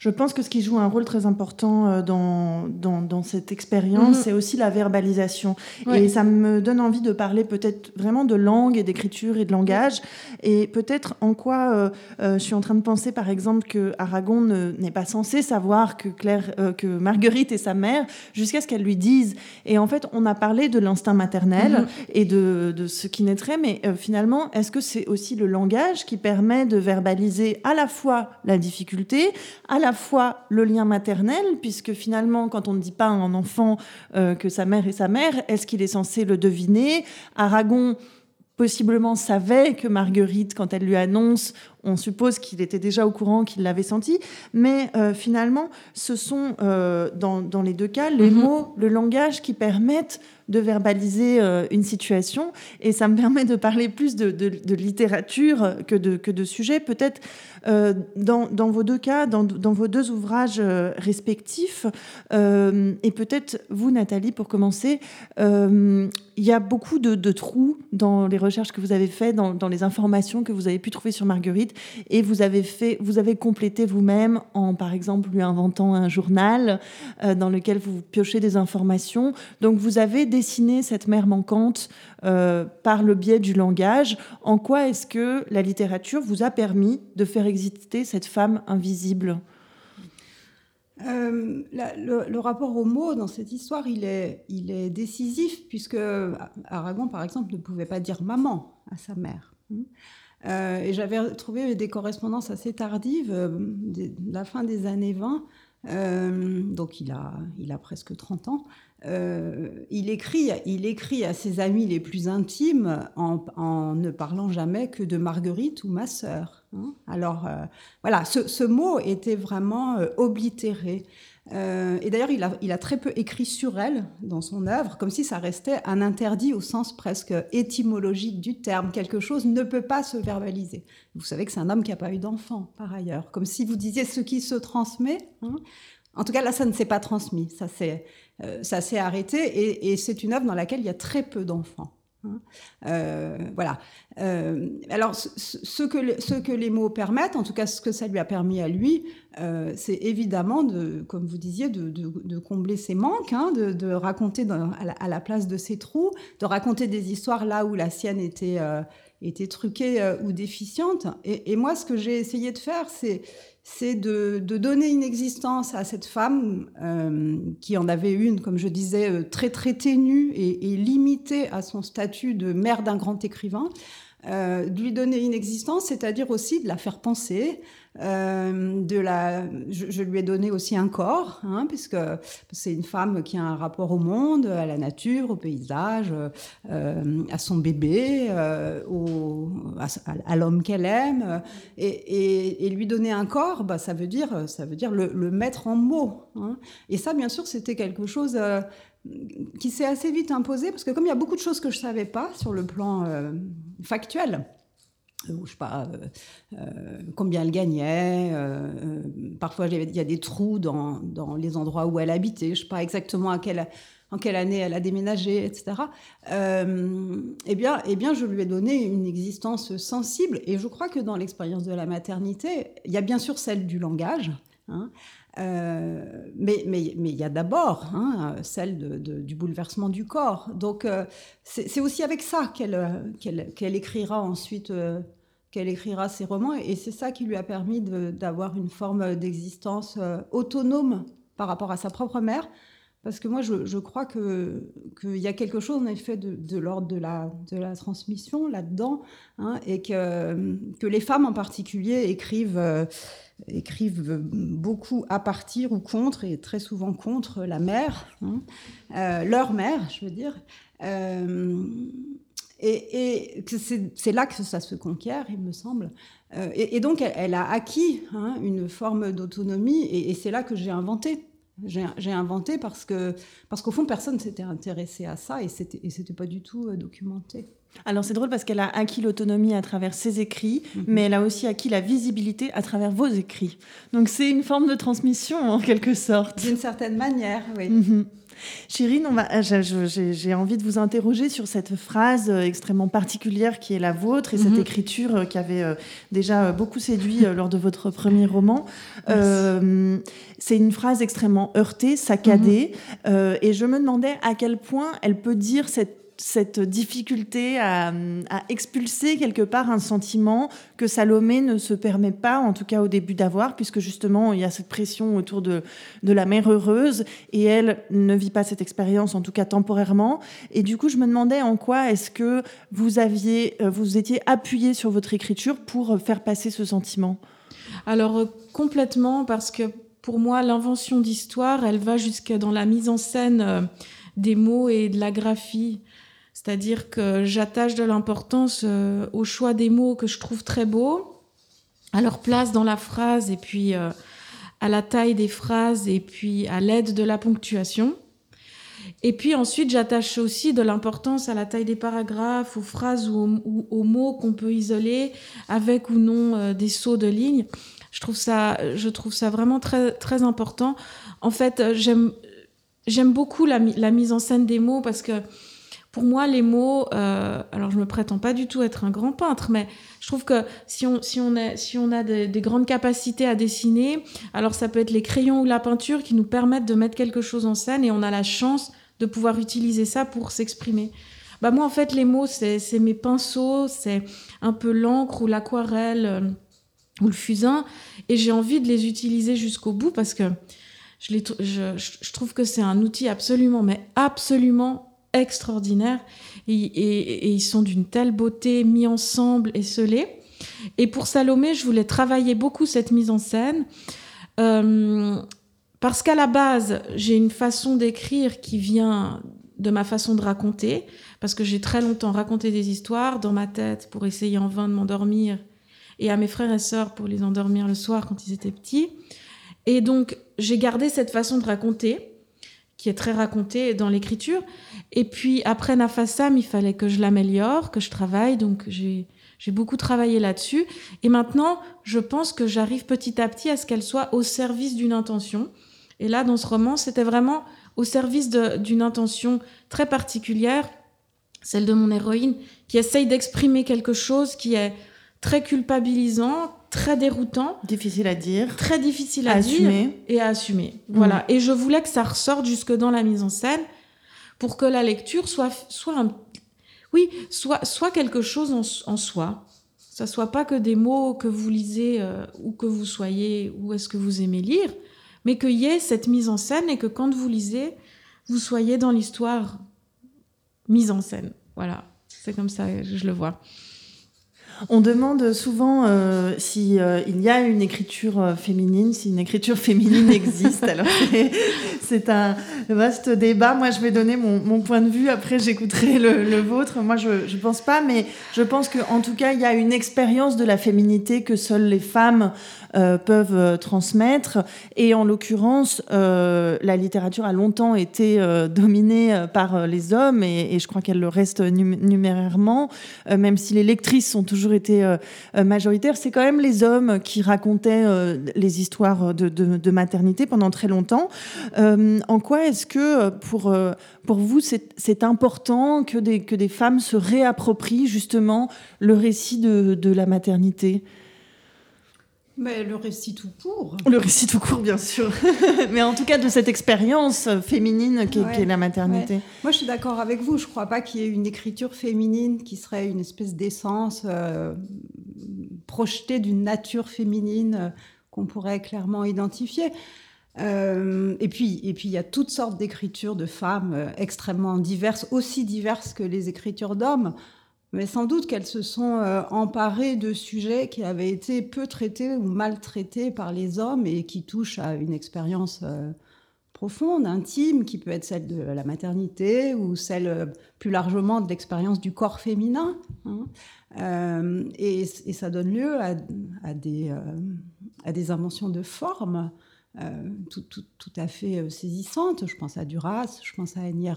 Je pense que ce qui joue un rôle très important euh, dans, dans, dans cette expérience, mhm. c'est aussi la verbalisation. Et ça me donne envie de parler peut-être vraiment de langue et d'écriture et de langage. Et peut-être en quoi euh, euh, je suis en train de penser, par exemple, que Aragon n'est pas censé savoir que, Claire, que Marguerite est sa mère jusqu'à ce qu'elle lui dise. Et en fait, on a parlé de l'instinct maternel mhm. et de, de, ce qui naîtrait, mais finalement, est-ce que c'est aussi le langage qui permet de verbaliser à la fois la difficulté, à la fois le lien maternel, puisque finalement, quand on ne dit pas à un enfant euh, que sa mère est sa mère, est-ce qu'il est censé le deviner? Aragon possiblement savait que Marguerite, quand elle lui annonce, on suppose qu'il était déjà au courant, qu'il l'avait senti, mais euh, finalement, ce sont euh, dans, les deux cas les mm-hmm. mots, le langage qui permettent de verbaliser euh, une situation. Et ça me permet de parler plus de, littérature que de, que de sujet. Peut-être euh, dans, vos deux cas, dans, vos deux ouvrages euh, respectifs, et peut-être vous, Nathalie, pour commencer, il y a beaucoup de, trous dans les recherches que vous avez faites, dans, dans, les informations que vous avez pu trouver sur Marguerite, et vous avez fait, vous avez complété vous-même en, par exemple, lui inventant un journal dans lequel vous piochez des informations. Donc vous avez dessiner cette mère manquante euh, par le biais du langage. En quoi est-ce que la littérature vous a permis de faire exister cette femme invisible? Euh, le, rapport au mot dans cette histoire, il est, il est décisif, puisque Aragon, par exemple, ne pouvait pas dire maman à sa mère. Euh, et j'avais trouvé des correspondances assez tardives, la fin des années 20, donc il a, il a presque 30 ans, euh, il, écrit, il écrit à ses amis les plus intimes en, ne parlant jamais que de Marguerite ou ma sœur. Hein. Alors euh, voilà, ce, mot était vraiment euh, et d'ailleurs, il a, très peu écrit sur elle dans son œuvre, comme si ça restait un interdit au sens presque étymologique du terme. Quelque chose ne peut pas se verbaliser. Vous savez que c'est un homme qui n'a pas eu d'enfant, par ailleurs. Comme si vous disiez ce qui se transmet. Hein. En tout cas, là, ça ne s'est pas transmis. Euh, ça s'est arrêté et, c'est une œuvre dans laquelle il y a très peu d'enfants. Hein. Euh, voilà. Euh, alors, ce, que, ce que les mots permettent, en tout cas ce que ça lui a permis à lui, c'est évidemment, de, comme vous disiez, de, combler ses manques, hein, de, raconter à, la, place de ses trous, de raconter des histoires là où la sienne était, était truquée ou déficiente. Et, moi, ce que j'ai essayé de faire, c'est c'est de, donner une existence à cette femme euh, qui en avait une, comme je disais, euh, très très ténue et, limitée à son statut de mère d'un grand écrivain, euh, de lui donner une existence, c'est-à-dire aussi de la faire penser, de la, je, lui ai donné aussi un corps, hein, puisque c'est une femme qui a un rapport au monde, à la nature, au paysage, à son bébé, au, à, l'homme qu'elle aime, et, lui donner un corps, bah, ça veut dire, ça veut dire le, mettre en mots. Hein. Et ça, bien sûr, c'était quelque chose euh, qui s'est assez vite imposé, parce que comme il y a beaucoup de choses que je savais pas sur le plan factuel, ou je sais pas combien elle gagnait. parfois, il y a des trous dans, dans, les endroits où elle habitait. Je sais pas exactement à quelle en quelle année elle a déménagé, etc. Euh, eh, bien, eh bien, je lui ai donné une existence sensible. Et je crois que dans l'expérience de la maternité, il y a bien sûr celle du langage. Hein, euh, mais, mais, mais, il y a d'abord hein, celle du bouleversement du corps. Donc euh, c'est aussi avec ça qu'elle écrira ensuite, qu'elle écrira ses romans. Et c'est ça qui lui a permis d'avoir une forme d'existence autonome par rapport à sa propre mère, parce que moi, je, crois qu'il y a quelque chose, en effet, de, l'ordre de la, transmission là-dedans, hein, et que, que les femmes en particulier écrivent, euh, écrivent beaucoup à partir ou contre, et très souvent contre la mère, hein, euh, leur mère, je veux dire. Euh, et, et c'est là que ça se conquiert, il me semble. et, donc, elle, a acquis hein, une forme d'autonomie, et, c'est là que j'ai inventé j'ai inventé parce que parce qu'au fond personne s'était intéressé à ça et c'était et c'était pas du tout euh, documenté. Alors c'est drôle parce qu'elle a acquis l'autonomie à travers ses écrits, mhm. mais elle a aussi acquis la visibilité à travers vos écrits. Donc c'est une forme de transmission en quelque sorte. D'une certaine manière, oui. Mhm. Euh, j'ai envie de vous interroger sur cette phrase euh, extrêmement particulière qui est la vôtre et cette mhm. écriture euh, qui avait déjà beaucoup séduit lors de votre premier roman. c'est une phrase extrêmement heurtée, saccadée, mhm. et je me demandais à quel point elle peut dire cette cette difficulté à, expulser quelque part un sentiment que Salomé ne se permet pas, en tout cas au début d'avoir, puisque justement il y a cette pression autour de, la mère heureuse et elle ne vit pas cette expérience, en tout cas temporairement. Et du coup, je me demandais en quoi est-ce que vous aviez, euh, vous étiez appuyé sur votre écriture pour faire passer ce sentiment? Alors euh, complètement, parce que pour moi, l'invention d'histoire, elle va jusque dans la mise en scène euh, des mots et de la graphie. C'est-à-dire que j'attache de l'importance euh, au choix des mots que je trouve très beaux, à leur place dans la phrase et puis euh, à la taille des phrases et puis à l'aide de la ponctuation. Et puis ensuite, j'attache aussi de l'importance à la taille des paragraphes, aux phrases ou aux, mots qu'on peut isoler avec ou non euh, des sauts de ligne. Je trouve ça, je trouve ça vraiment très, très important. En fait, j'aime, j'aime beaucoup la, la, mise en scène des mots parce que pour moi, les mots, euh, alors je me prétends pas du tout être un grand peintre, mais je trouve que si on, si on, a, si on a des, grandes capacités à dessiner, alors ça peut être les crayons ou la peinture qui nous permettent de mettre quelque chose en scène et on a la chance de pouvoir utiliser ça pour s'exprimer. Bah moi, en fait, les mots, c'est mes pinceaux, c'est un peu l'encre ou l'aquarelle euh, ou le fusain, et j'ai envie de les utiliser jusqu'au bout parce que je, les, je, je trouve que c'est un outil absolument, mais absolument extraordinaires et, ils sont d'une telle beauté mis ensemble et scellés. Et pour Salomé, je voulais travailler beaucoup cette mise en scène euh, parce qu'à la base, j'ai une façon d'écrire qui vient de ma façon de raconter, parce que j'ai très longtemps raconté des histoires dans ma tête pour essayer en vain de m'endormir et à mes frères et sœurs pour les endormir le soir quand ils étaient petits. Et donc, j'ai gardé cette façon de raconter qui est très raconté dans l'écriture. Et puis après Nafasam, il fallait que je l'améliore, que je travaille, donc j'ai beaucoup travaillé là-dessus. Et maintenant, je pense que j'arrive petit à petit à ce qu'elle soit au service d'une intention. Et là, dans ce roman, c'était vraiment au service d'une intention très particulière, celle de mon héroïne, qui essaye d'exprimer quelque chose qui est très culpabilisant, très déroutant. Difficile à dire. Très difficile à, dire et à assumer. Voilà. Mm. Et je voulais que ça ressorte jusque dans la mise en scène pour que la lecture soit, soit un, oui, soit, soit quelque chose en, soi. Ça soit pas que des mots que vous lisez euh, ou que vous soyez, ou est-ce que vous aimez lire, mais qu'il y ait cette mise en scène et que quand vous lisez, vous soyez dans l'histoire mise en scène. Voilà. C'est comme ça que je le vois. On demande souvent euh, si euh, il y a une écriture euh, féminine, si une écriture féminine existe. Alors c'est un vaste débat. Moi, je vais donner mon, point de vue. Après, j'écouterai le, vôtre. Moi, je ne pense pas, mais je pense qu'en tout cas, il y a une expérience de la féminité que seules les femmes peuvent transmettre. Et en l'occurrence, la littérature a longtemps été dominée par les hommes, et je crois qu'elle le reste numérairement, même si les lectrices sont toujours été euh, majoritaire. C'est quand même les hommes qui racontaient les histoires de, maternité pendant très longtemps. en quoi est-ce que pour, pour vous, c'est important que des, que des femmes se réapproprient justement le récit de, de la maternité? Mais le récit tout court. Le récit tout court, bien sûr. Mais en tout cas, de cette expérience féminine qui est, la maternité. Moi, je suis d'accord avec vous. Je ne crois pas qu'il y ait une écriture féminine qui serait une espèce d'essence euh, projetée d'une nature féminine euh, qu'on pourrait clairement identifier. Euh, et puis, et puis, il y a toutes sortes d'écritures de femmes extrêmement diverses, aussi diverses que les écritures d'hommes mais sans doute qu'elles se sont euh, emparées de sujets qui avaient été peu traités ou mal traités par les hommes et qui touchent à une expérience euh, profonde, intime, qui peut être celle de la maternité ou celle euh, plus largement de l'expérience du corps féminin. Hein. Et, ça donne lieu à, des, inventions de forme. Tout, à fait saisissantes. Je pense à Duras, je pense à Annie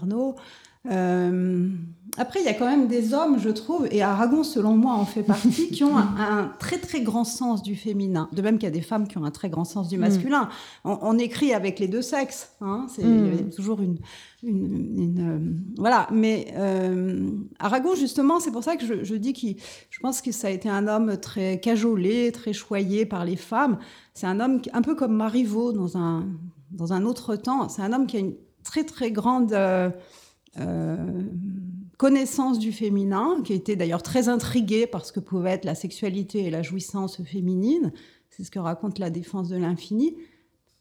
euh, après, il y a quand même des hommes, je trouve, et Aragon, selon moi, en fait partie, qui ont un, très très grand sens du féminin. De même qu'il y a des femmes qui ont un très grand sens du mm. masculin. On, écrit avec les deux sexes. Hein, c'est mm. toujours une, une, euh, voilà. Mais euh, Aragon, justement, c'est pour ça que je, je dis que je pense que ça a été un homme très cajolé, très choyé par les femmes. C'est un homme un peu comme Marivaux dans un dans un autre temps. C'est un homme qui a une très très grande euh, connaissance du féminin, qui était d'ailleurs très intrigué par ce que pouvait être la sexualité et la jouissance féminine. C'est ce que raconte la défense de l'infini.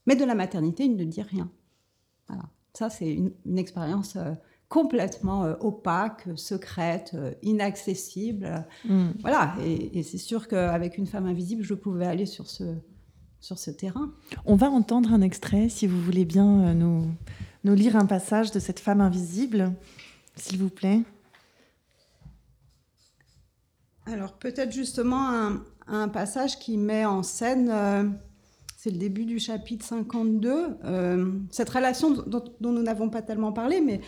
Mais de la maternité, il ne dit rien. Voilà. Ça, c'est une, expérience euh, complètement euh, opaque, secrète, inaccessible. Mm. Voilà. Et, et c'est sûr qu'avec une femme invisible, je pouvais aller sur ce, sur ce terrain. On va entendre un extrait, si vous voulez bien nous, nous lire un passage de cette femme invisible, s'il vous plaît. Alors peut-être justement un, passage qui met en scène, euh, c'est le début du chapitre 52, euh, cette relation dont, nous n'avons pas tellement parlé, mais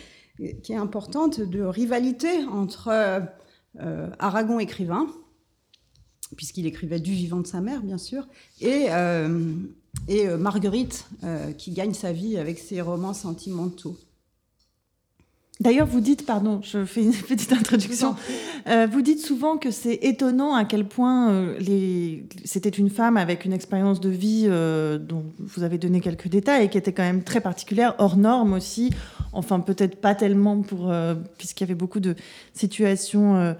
qui est importante, de rivalité entre euh, Aragon écrivain, puisqu'il écrivait du vivant de sa mère, bien sûr, et et euh, Marguerite, euh, qui gagne sa vie avec ses romans sentimentaux. D'ailleurs, vous dites, pardon, je fais une petite introduction. Euh, vous dites souvent que c'est étonnant à quel point c'était une femme avec une expérience de vie dont vous avez donné quelques détails et qui était quand même très particulière, hors norme aussi. Enfin, peut-être pas tellement pour puisqu'il y avait beaucoup de situations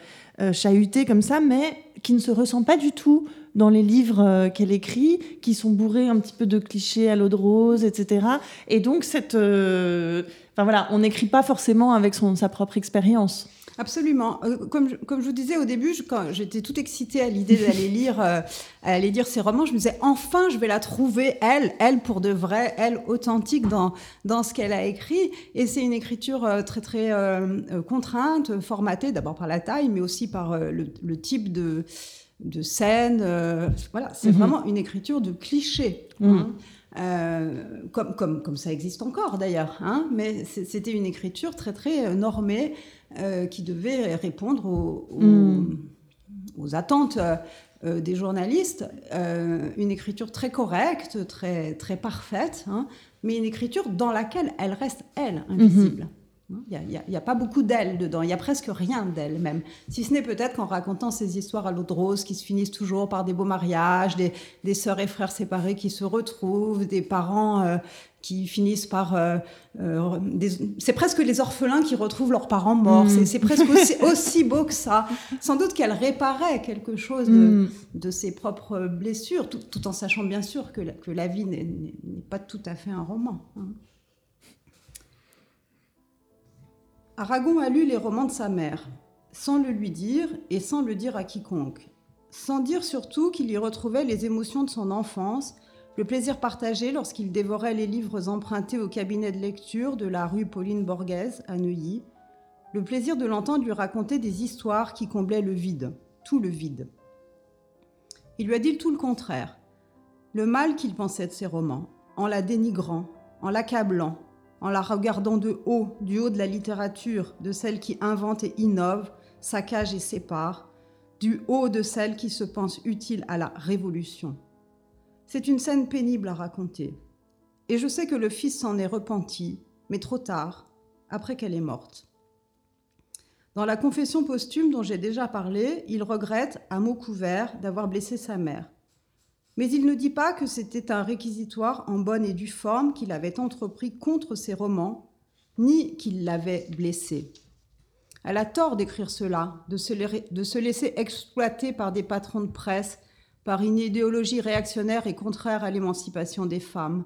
chahutées comme ça, mais qui ne se ressent pas du tout dans les livres euh, qu'elle écrit, qui sont bourrés un petit peu de clichés à l'eau de rose, etc. Et donc, cette, euh, enfin voilà, on n'écrit pas forcément avec son, sa propre expérience. Absolument. Euh, comme, je, comme je vous disais au début, quand j'étais toute excitée à l'idée d'aller lire, aller lire ces romans, je me disais enfin je vais la trouver elle, elle pour de vrai, elle authentique dans dans ce qu'elle a écrit. Et c'est une écriture très très contrainte, formatée d'abord par la taille, mais aussi par le, le type de de scènes. Euh, voilà, c'est mhm. vraiment une écriture de clichés. Mhm. Hein. Euh, comme, comme, comme ça existe encore d'ailleurs, hein, mais c'était une écriture très très euh, normée qui devait répondre aux, mhm. attentes des journalistes. une écriture très correcte, très, très parfaite, hein, mais une écriture dans laquelle elle reste, elle, invisible. Il n'y a, pas beaucoup d'elle dedans, il y a presque rien d'elle même. Si ce n'est peut-être qu'en racontant ces histoires à l'eau de rose qui se finissent toujours par des beaux mariages, des, des sœurs et frères séparés qui se retrouvent, des parents euh, qui finissent par... Euh, euh, c'est presque les orphelins qui retrouvent leurs parents morts. C'est presque aussi, beau que ça. Sans doute qu'elle réparait quelque chose de, mm. ses propres blessures, tout, en sachant bien sûr que la, que la vie n'est pas tout à fait un roman. Hein. Aragon a lu les romans de sa mère, sans le lui dire et sans le dire à quiconque, sans dire surtout qu'il y retrouvait les émotions de son enfance, le plaisir partagé lorsqu'il dévorait les livres empruntés au cabinet de lecture de la rue Pauline Borghese à Neuilly, le plaisir de l'entendre lui raconter des histoires qui comblaient le vide, tout le vide. Il lui a dit tout le contraire, le mal qu'il pensait de ses romans, en la dénigrant, en l'accablant, en la regardant de haut, du haut de la littérature, de celle qui invente et innove, saccage et sépare, du haut de celle qui se pense utile à la révolution. C'est une scène pénible à raconter. Et je sais que le fils s'en est repenti, mais trop tard, après qu'elle est morte. Dans la confession posthume dont j'ai déjà parlé, il regrette, à mots couverts, d'avoir blessé sa mère. Mais il ne dit pas que c'était un réquisitoire en bonne et due forme qu'il avait entrepris contre ses romans, ni qu'il l'avait blessé. Elle a tort d'écrire cela, de se, laisser exploiter par des patrons de presse, par une idéologie réactionnaire et contraire à l'émancipation des femmes.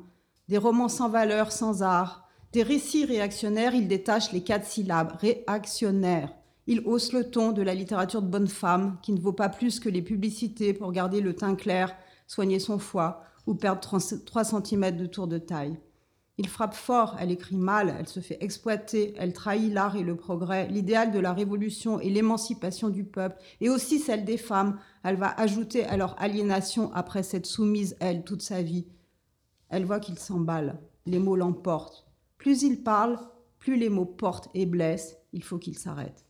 Des romans sans valeur, sans art, des récits réactionnaires, il détache les quatre syllabes, réactionnaire. Il hausse le ton de la littérature de bonne femme, qui ne vaut pas plus que les publicités pour garder le teint clair, soigner son foie ou perdre 3 cm de tour de taille. Il frappe fort, elle écrit mal, elle se fait exploiter, elle trahit l'art et le progrès, l'idéal de la révolution et l'émancipation du peuple, et aussi celle des femmes. Elle va ajouter à leur aliénation après cette soumise, elle, toute sa vie. Elle voit qu'il s'emballe, les mots l'emportent. Plus il parle, plus les mots portent et blessent, il faut qu'il s'arrête.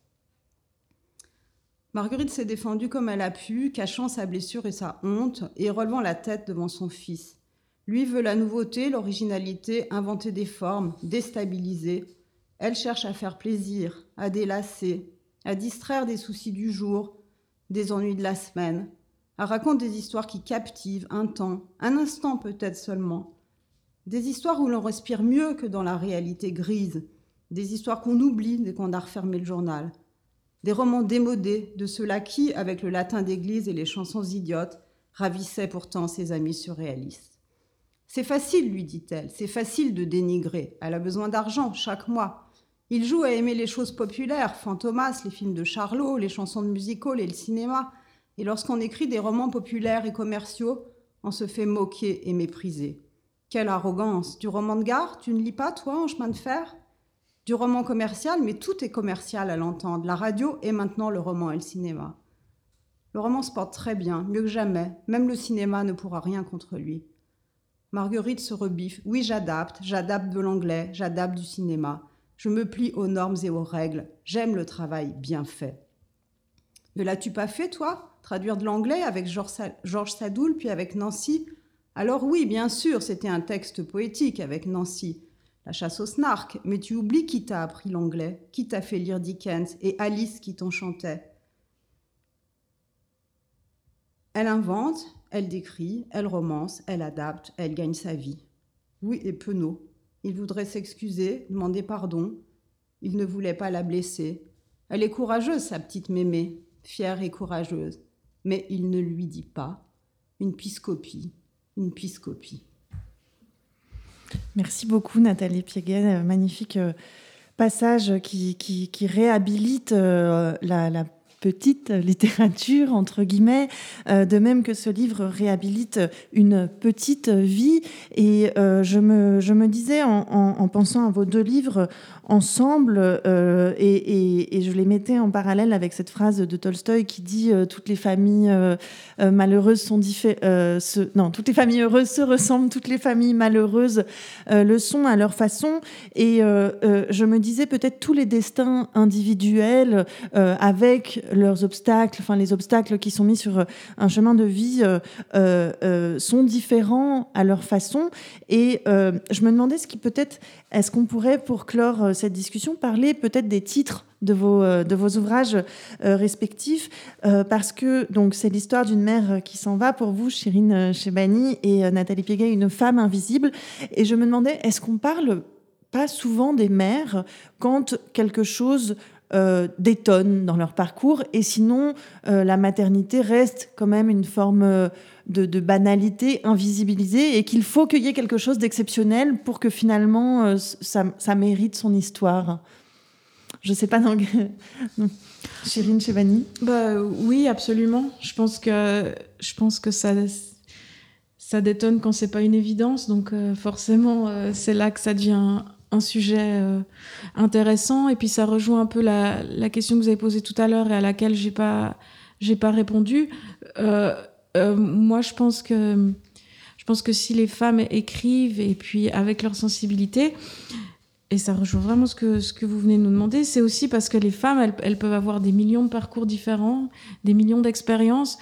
Marguerite s'est défendue comme elle a pu, cachant sa blessure et sa honte, et relevant la tête devant son fils. Lui veut la nouveauté, l'originalité, inventer des formes, déstabiliser. Elle cherche à faire plaisir, à délasser, à distraire des soucis du jour, des ennuis de la semaine. Elle raconte des histoires qui captivent un temps, un instant peut-être seulement. Des histoires où l'on respire mieux que dans la réalité grise. Des histoires qu'on oublie dès qu'on a refermé le journal. Des romans démodés de ceux-là qui, avec le latin d'église et les chansons idiotes, ravissaient pourtant ses amis surréalistes. C'est facile, lui dit-elle, c'est facile de dénigrer. Elle a besoin d'argent chaque mois. Il joue à aimer les choses populaires, Fantomas, les films de Charlot, les chansons de musical et le cinéma. Et lorsqu'on écrit des romans populaires et commerciaux, on se fait moquer et mépriser. Quelle arrogance Du roman de gare, tu ne lis pas, toi, en chemin de fer? Du roman commercial, mais tout est commercial à l'entendre. La radio et maintenant le roman et le cinéma. Le roman se porte très bien, mieux que jamais. Même le cinéma ne pourra rien contre lui. Marguerite se rebiffe. Oui, j'adapte, j'adapte de l'anglais, j'adapte du cinéma. Je me plie aux normes et aux règles. J'aime le travail bien fait. Ne l'as-tu pas fait, toi? Traduire de l'anglais avec Georges Sadoul, puis avec Nancy? Alors oui, bien sûr, c'était un texte poétique avec Nancy. La chasse au snark, mais tu oublies qui t'a appris l'anglais, qui t'a fait lire Dickens et Alice qui t'en chantait. Elle invente, elle décrit, elle romance, elle adapte, elle gagne sa vie. Oui, et Penaud. Il voudrait s'excuser, demander pardon. Il ne voulait pas la blesser. Elle est courageuse, sa petite mémé, fière et courageuse. Mais il ne lui dit pas. Une piscopie, une piscopie. Merci beaucoup, Nathalie Pieguet. Magnifique euh, passage qui, réhabilite euh, la, petite littérature, entre guillemets, euh, de même que ce livre réhabilite une petite vie. Et euh, je, me, disais, en, pensant à vos deux livres ensemble, euh, et, je les mettais en parallèle avec cette phrase de Tolstoï qui dit Toutes les familles malheureuses sont différentes. non, toutes les familles heureuses se ressemblent, toutes les familles malheureuses le sont à leur façon. Et je me disais, peut-être tous les destins individuels avec leurs obstacles, enfin les obstacles qui sont mis sur euh, un chemin de vie euh, euh, sont différents à leur façon. Et je me demandais ce qui peut-être, est-ce qu'on pourrait, pour clore cette discussion, parler peut-être des titres de vos, de vos ouvrages respectifs, parce que donc c'est l'histoire d'une mère qui s'en va pour vous, Chirine Chebani et Nathalie Pieguet, une femme invisible. Et je me demandais, est-ce qu'on parle pas souvent des mères quand quelque chose euh, détonnent dans leur parcours? Et sinon, euh, la maternité reste quand même une forme euh, de, banalité invisibilisée et qu'il faut qu'il y ait quelque chose d'exceptionnel pour que finalement ça, mérite son histoire. Je ne sais pas, dans... Chérine Chevani bah, Oui, absolument. Je pense que, je pense que ça, ça détonne quand c'est pas une évidence. Donc forcément, c'est là que ça devient un sujet euh, intéressant et puis ça rejoint un peu la, question que vous avez posée tout à l'heure et à laquelle j'ai pas pas répondu. Euh, euh, moi, je pense que si les femmes écrivent et puis avec leur sensibilité, et ça rejoint vraiment ce que, vous venez de nous demander, c'est aussi parce que les femmes, elles, peuvent avoir des millions de parcours différents, des millions d'expériences.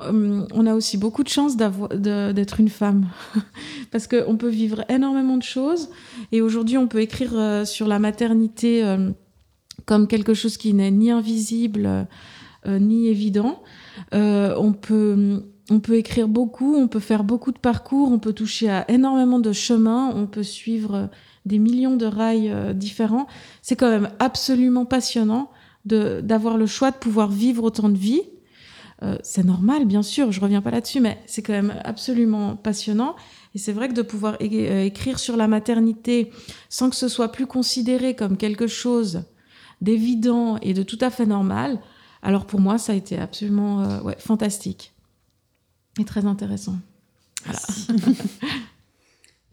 Hum, on a aussi beaucoup de chance d'être une femme, parce qu'on peut vivre énormément de choses, et aujourd'hui on peut écrire euh, sur la maternité euh, comme quelque chose qui n'est ni invisible, ni évident. On peut on peut écrire beaucoup, on peut faire beaucoup de parcours, on peut toucher à énormément de chemins, on peut suivre des millions de rails euh, différents. C'est quand même absolument passionnant d'avoir le choix de pouvoir vivre autant de vies. Euh, c'est normal, bien sûr, je reviens pas là-dessus, mais c'est quand même absolument passionnant. Et c'est vrai que de pouvoir euh, écrire sur la maternité sans que ce soit plus considéré comme quelque chose d'évident et de tout à fait normal, alors pour moi, ça a été absolument ouais, fantastique et très intéressant.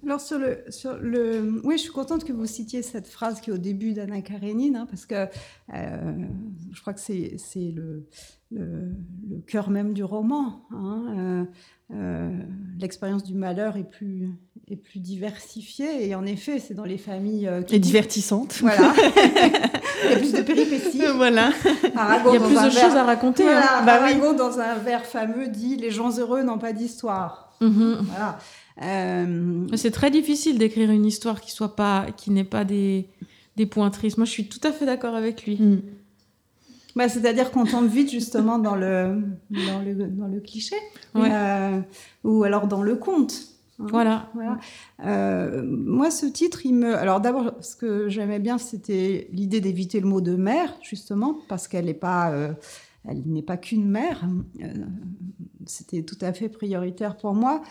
Alors sur le, sur le, oui, je suis contente que vous citiez cette phrase qui est au début d'Anna Karenine, hein, parce que euh, je crois que c'est le, le, cœur même du roman. Hein, euh, euh, L'expérience du malheur est plus, est plus diversifiée, et en effet, c'est dans les familles qui... et divertissantes. Voilà. Il y a plus de péripéties. Voilà. Il y a plus de choses à raconter. Voilà, hein. bah, Aragon, oui. dans un vers fameux, dit Les gens heureux n'ont pas d'histoire. -hmm. Voilà. Euh... C'est très difficile d'écrire une histoire qui soit pas, qui n'ait pas des, des points tristes. Moi, je suis tout à fait d'accord avec lui. Mm. Bah, C'est-à-dire qu'on tombe vite justement dans le, dans le, dans le cliché, ouais. euh, ou alors dans le conte. Hein. Voilà. voilà. Euh, moi, ce titre, il me. Alors, d'abord, ce que j'aimais bien, c'était l'idée d'éviter le mot de mère, justement, parce qu'elle n'est pas. Euh, elle n'est pas qu'une mère. Euh, c'était tout à fait prioritaire pour moi.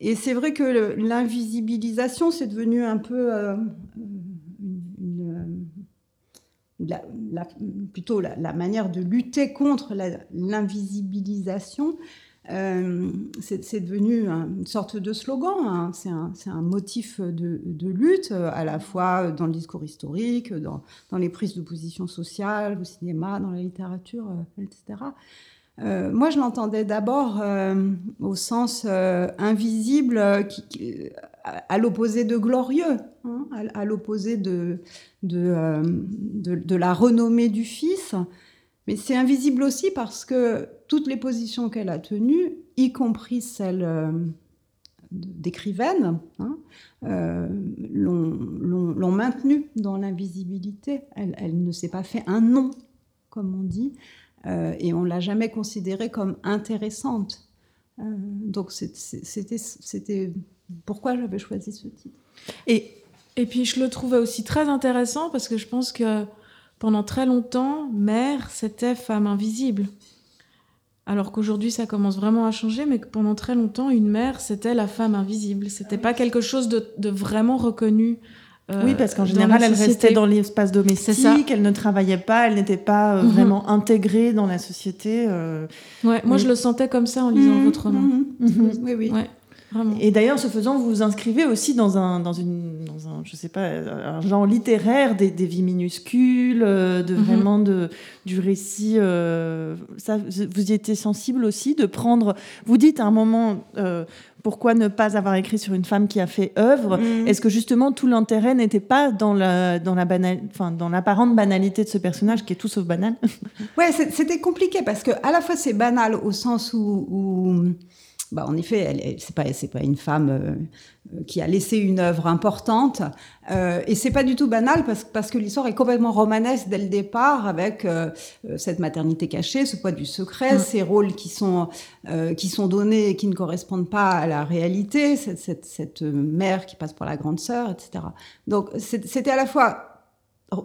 Et c'est vrai que l'invisibilisation, c'est devenu un peu une, la, la, plutôt la, la, manière de lutter contre l'invisibilisation. Euh, c'est devenu une sorte de slogan, hein. c'est un, motif de, lutte, à la fois dans le discours historique, dans, les prises de position sociales, au cinéma, dans la littérature, euh, etc. Euh, moi, je l'entendais d'abord euh, au sens euh, invisible, euh, à, l'opposé de glorieux, hein, à, l'opposé de, la renommée du Fils. Mais c'est invisible aussi parce que toutes les positions qu'elle a tenues, y compris celles d'écrivaine, hein, l'ont maintenue dans l'invisibilité. Elle, elle ne s'est pas fait un nom, comme on dit. Euh, et on l'a jamais considérée comme intéressante. Euh, donc c'était pourquoi j'avais choisi ce titre. Et, et puis je le trouvais aussi très intéressant parce que je pense que pendant très longtemps, mère, c'était femme invisible. Alors qu'aujourd'hui, ça commence vraiment à changer, mais que pendant très longtemps, une mère, c'était la femme invisible. C'était pas quelque chose de, de vraiment reconnu euh, oui, parce qu'en général, elle restait dans l'espace domestique, elle ne travaillait pas, elle n'était pas euh, mm -hmm. vraiment intégrée dans la société. Euh... Ouais, moi, oui. je le sentais comme ça en lisant mm -hmm. votre roman. Mm -hmm. Oui, oui. Ouais. Vraiment. Et d'ailleurs, ce faisant, vous vous inscrivez aussi dans un, dans une, dans un, je sais pas, un genre littéraire des, des vies minuscules, euh, de mm -hmm. vraiment de, du récit. Euh, ça, vous y étiez sensible aussi de prendre. Vous dites à un moment, euh, pourquoi ne pas avoir écrit sur une femme qui a fait œuvre? Mm -hmm. Est-ce que justement tout l'intérêt n'était pas dans la, dans la banal, enfin dans l'apparente banalité de ce personnage qui est tout sauf banal? Ouais, c'était compliqué parce que à la fois c'est banal au sens où, où bah, en effet, elle, elle c'est pas c'est pas une femme euh, qui a laissé une œuvre importante euh, et c'est pas du tout banal parce parce que l'histoire est complètement romanesque dès le départ avec euh, cette maternité cachée, ce poids du secret, mmh. ces rôles qui sont euh, qui sont donnés et qui ne correspondent pas à la réalité, cette, cette, cette mère qui passe pour la grande sœur, etc. Donc c'était à la fois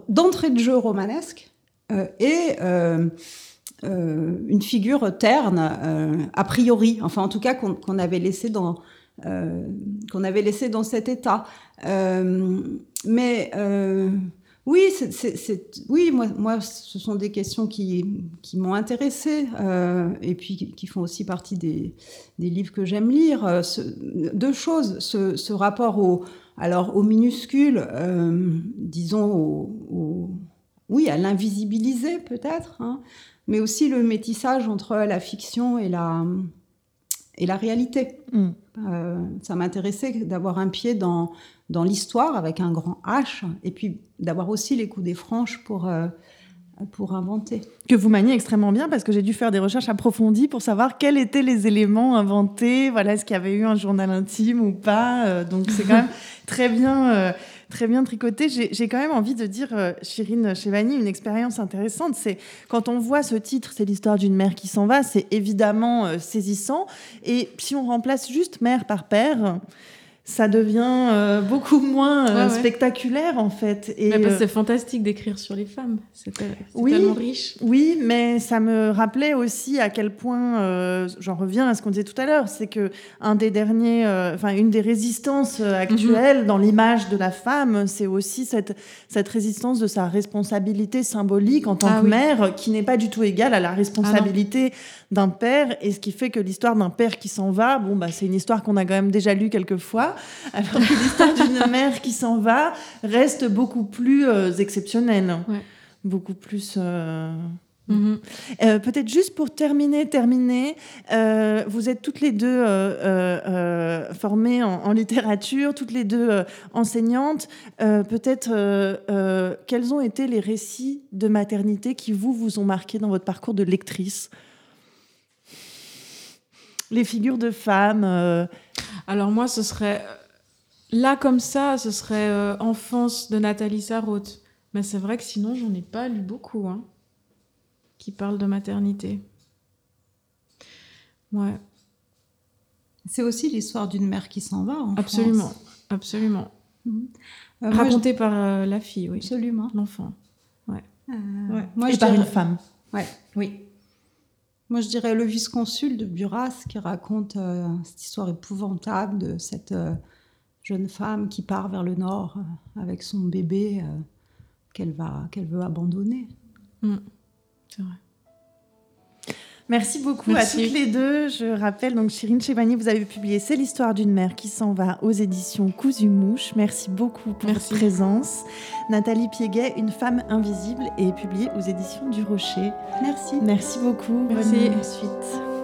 d'entrée de jeu romanesque euh, et euh, une figure terne, euh, a priori, enfin en tout cas qu'on qu avait laissé dans euh, qu'on avait laissé dans cet état. Mais oui, oui, moi, moi, ce sont des questions qui, qui m'ont intéressée et puis qui, font aussi partie des, des livres que j'aime lire. Deux choses, ce, rapport au, alors au minuscule, disons oui, à l'invisibiliser peut-être. Hein, mais aussi le métissage entre la fiction et la, et la réalité. Mm. Euh, ça m'intéressait d'avoir un pied dans, dans l'histoire avec un grand H, et puis d'avoir aussi les coups des franches pour, euh, pour inventer. Que vous maniez extrêmement bien parce que j'ai dû faire des recherches approfondies pour savoir quels étaient les éléments inventés. Voilà, est-ce qu'il y avait eu un journal intime ou pas? Euh, donc c'est quand même très bien, très bien tricoté. J'ai quand même envie de dire, euh, Chirine Chevani, une expérience intéressante. C'est quand on voit ce titre, c'est l'histoire d'une mère qui s'en va, c'est évidemment euh, saisissant. Et si on remplace juste mère par père, ça devient euh, beaucoup moins euh, Ouais, ouais. spectaculaire en fait. Et, Mais parce euh, c'est fantastique d'écrire sur les femmes. C'est Oui. tellement riche. Oui, mais ça me rappelait aussi à quel point, euh, j'en reviens à ce qu'on disait tout à l'heure, c'est que un des derniers, euh, enfin une des résistances euh, actuelles dans l'image de la femme, c'est aussi cette cette résistance de sa responsabilité symbolique en tant Ah que oui. mère, qui n'est pas du tout égale à la responsabilité d'un père, et ce qui fait que l'histoire d'un père qui s'en va, bon bah c'est une histoire qu'on a quand même déjà lue quelques fois, alors que l'histoire d'une mère qui s'en va reste beaucoup plus euh, exceptionnelle, Ouais. beaucoup plus. euh, Mhm. euh, Peut-être juste pour terminer, terminer, vous êtes toutes les deux formées en, en littérature, toutes les deux enseignantes. Peut-être quels ont été les récits de maternité qui vous vous ont marqué dans votre parcours de lectrice? Les figures de femmes. euh, Alors moi, ce serait euh, là comme ça, ce serait euh, Enfance de Nathalie Sarraute. Mais c'est vrai que sinon, j'en ai pas lu beaucoup, hein, qui parlent de maternité. Ouais, C'est aussi l'histoire d'une mère qui s'en va. en absolument, France. absolument. Mhm. Euh, moi, Raconté par euh, la fille, oui, Absolument. l'enfant. Euh, Ouais. Moi, et je par dirais- une femme. Ouais, oui. Moi, je dirais le vice-consul de Buras qui raconte euh, cette histoire épouvantable de cette euh, jeune femme qui part vers le nord euh, avec son bébé qu'elle va, qu'elle veut abandonner. C'est vrai. Merci beaucoup Merci. à toutes les deux. Je rappelle donc Chirine Chebani, vous avez publié C'est l'histoire d'une mère qui s'en va aux éditions Cousu Mouche. Merci beaucoup pour Merci. votre présence. Nathalie Piéguet, Une femme invisible est publiée aux éditions du Rocher. Merci. Merci beaucoup. Merci. Bonne suite.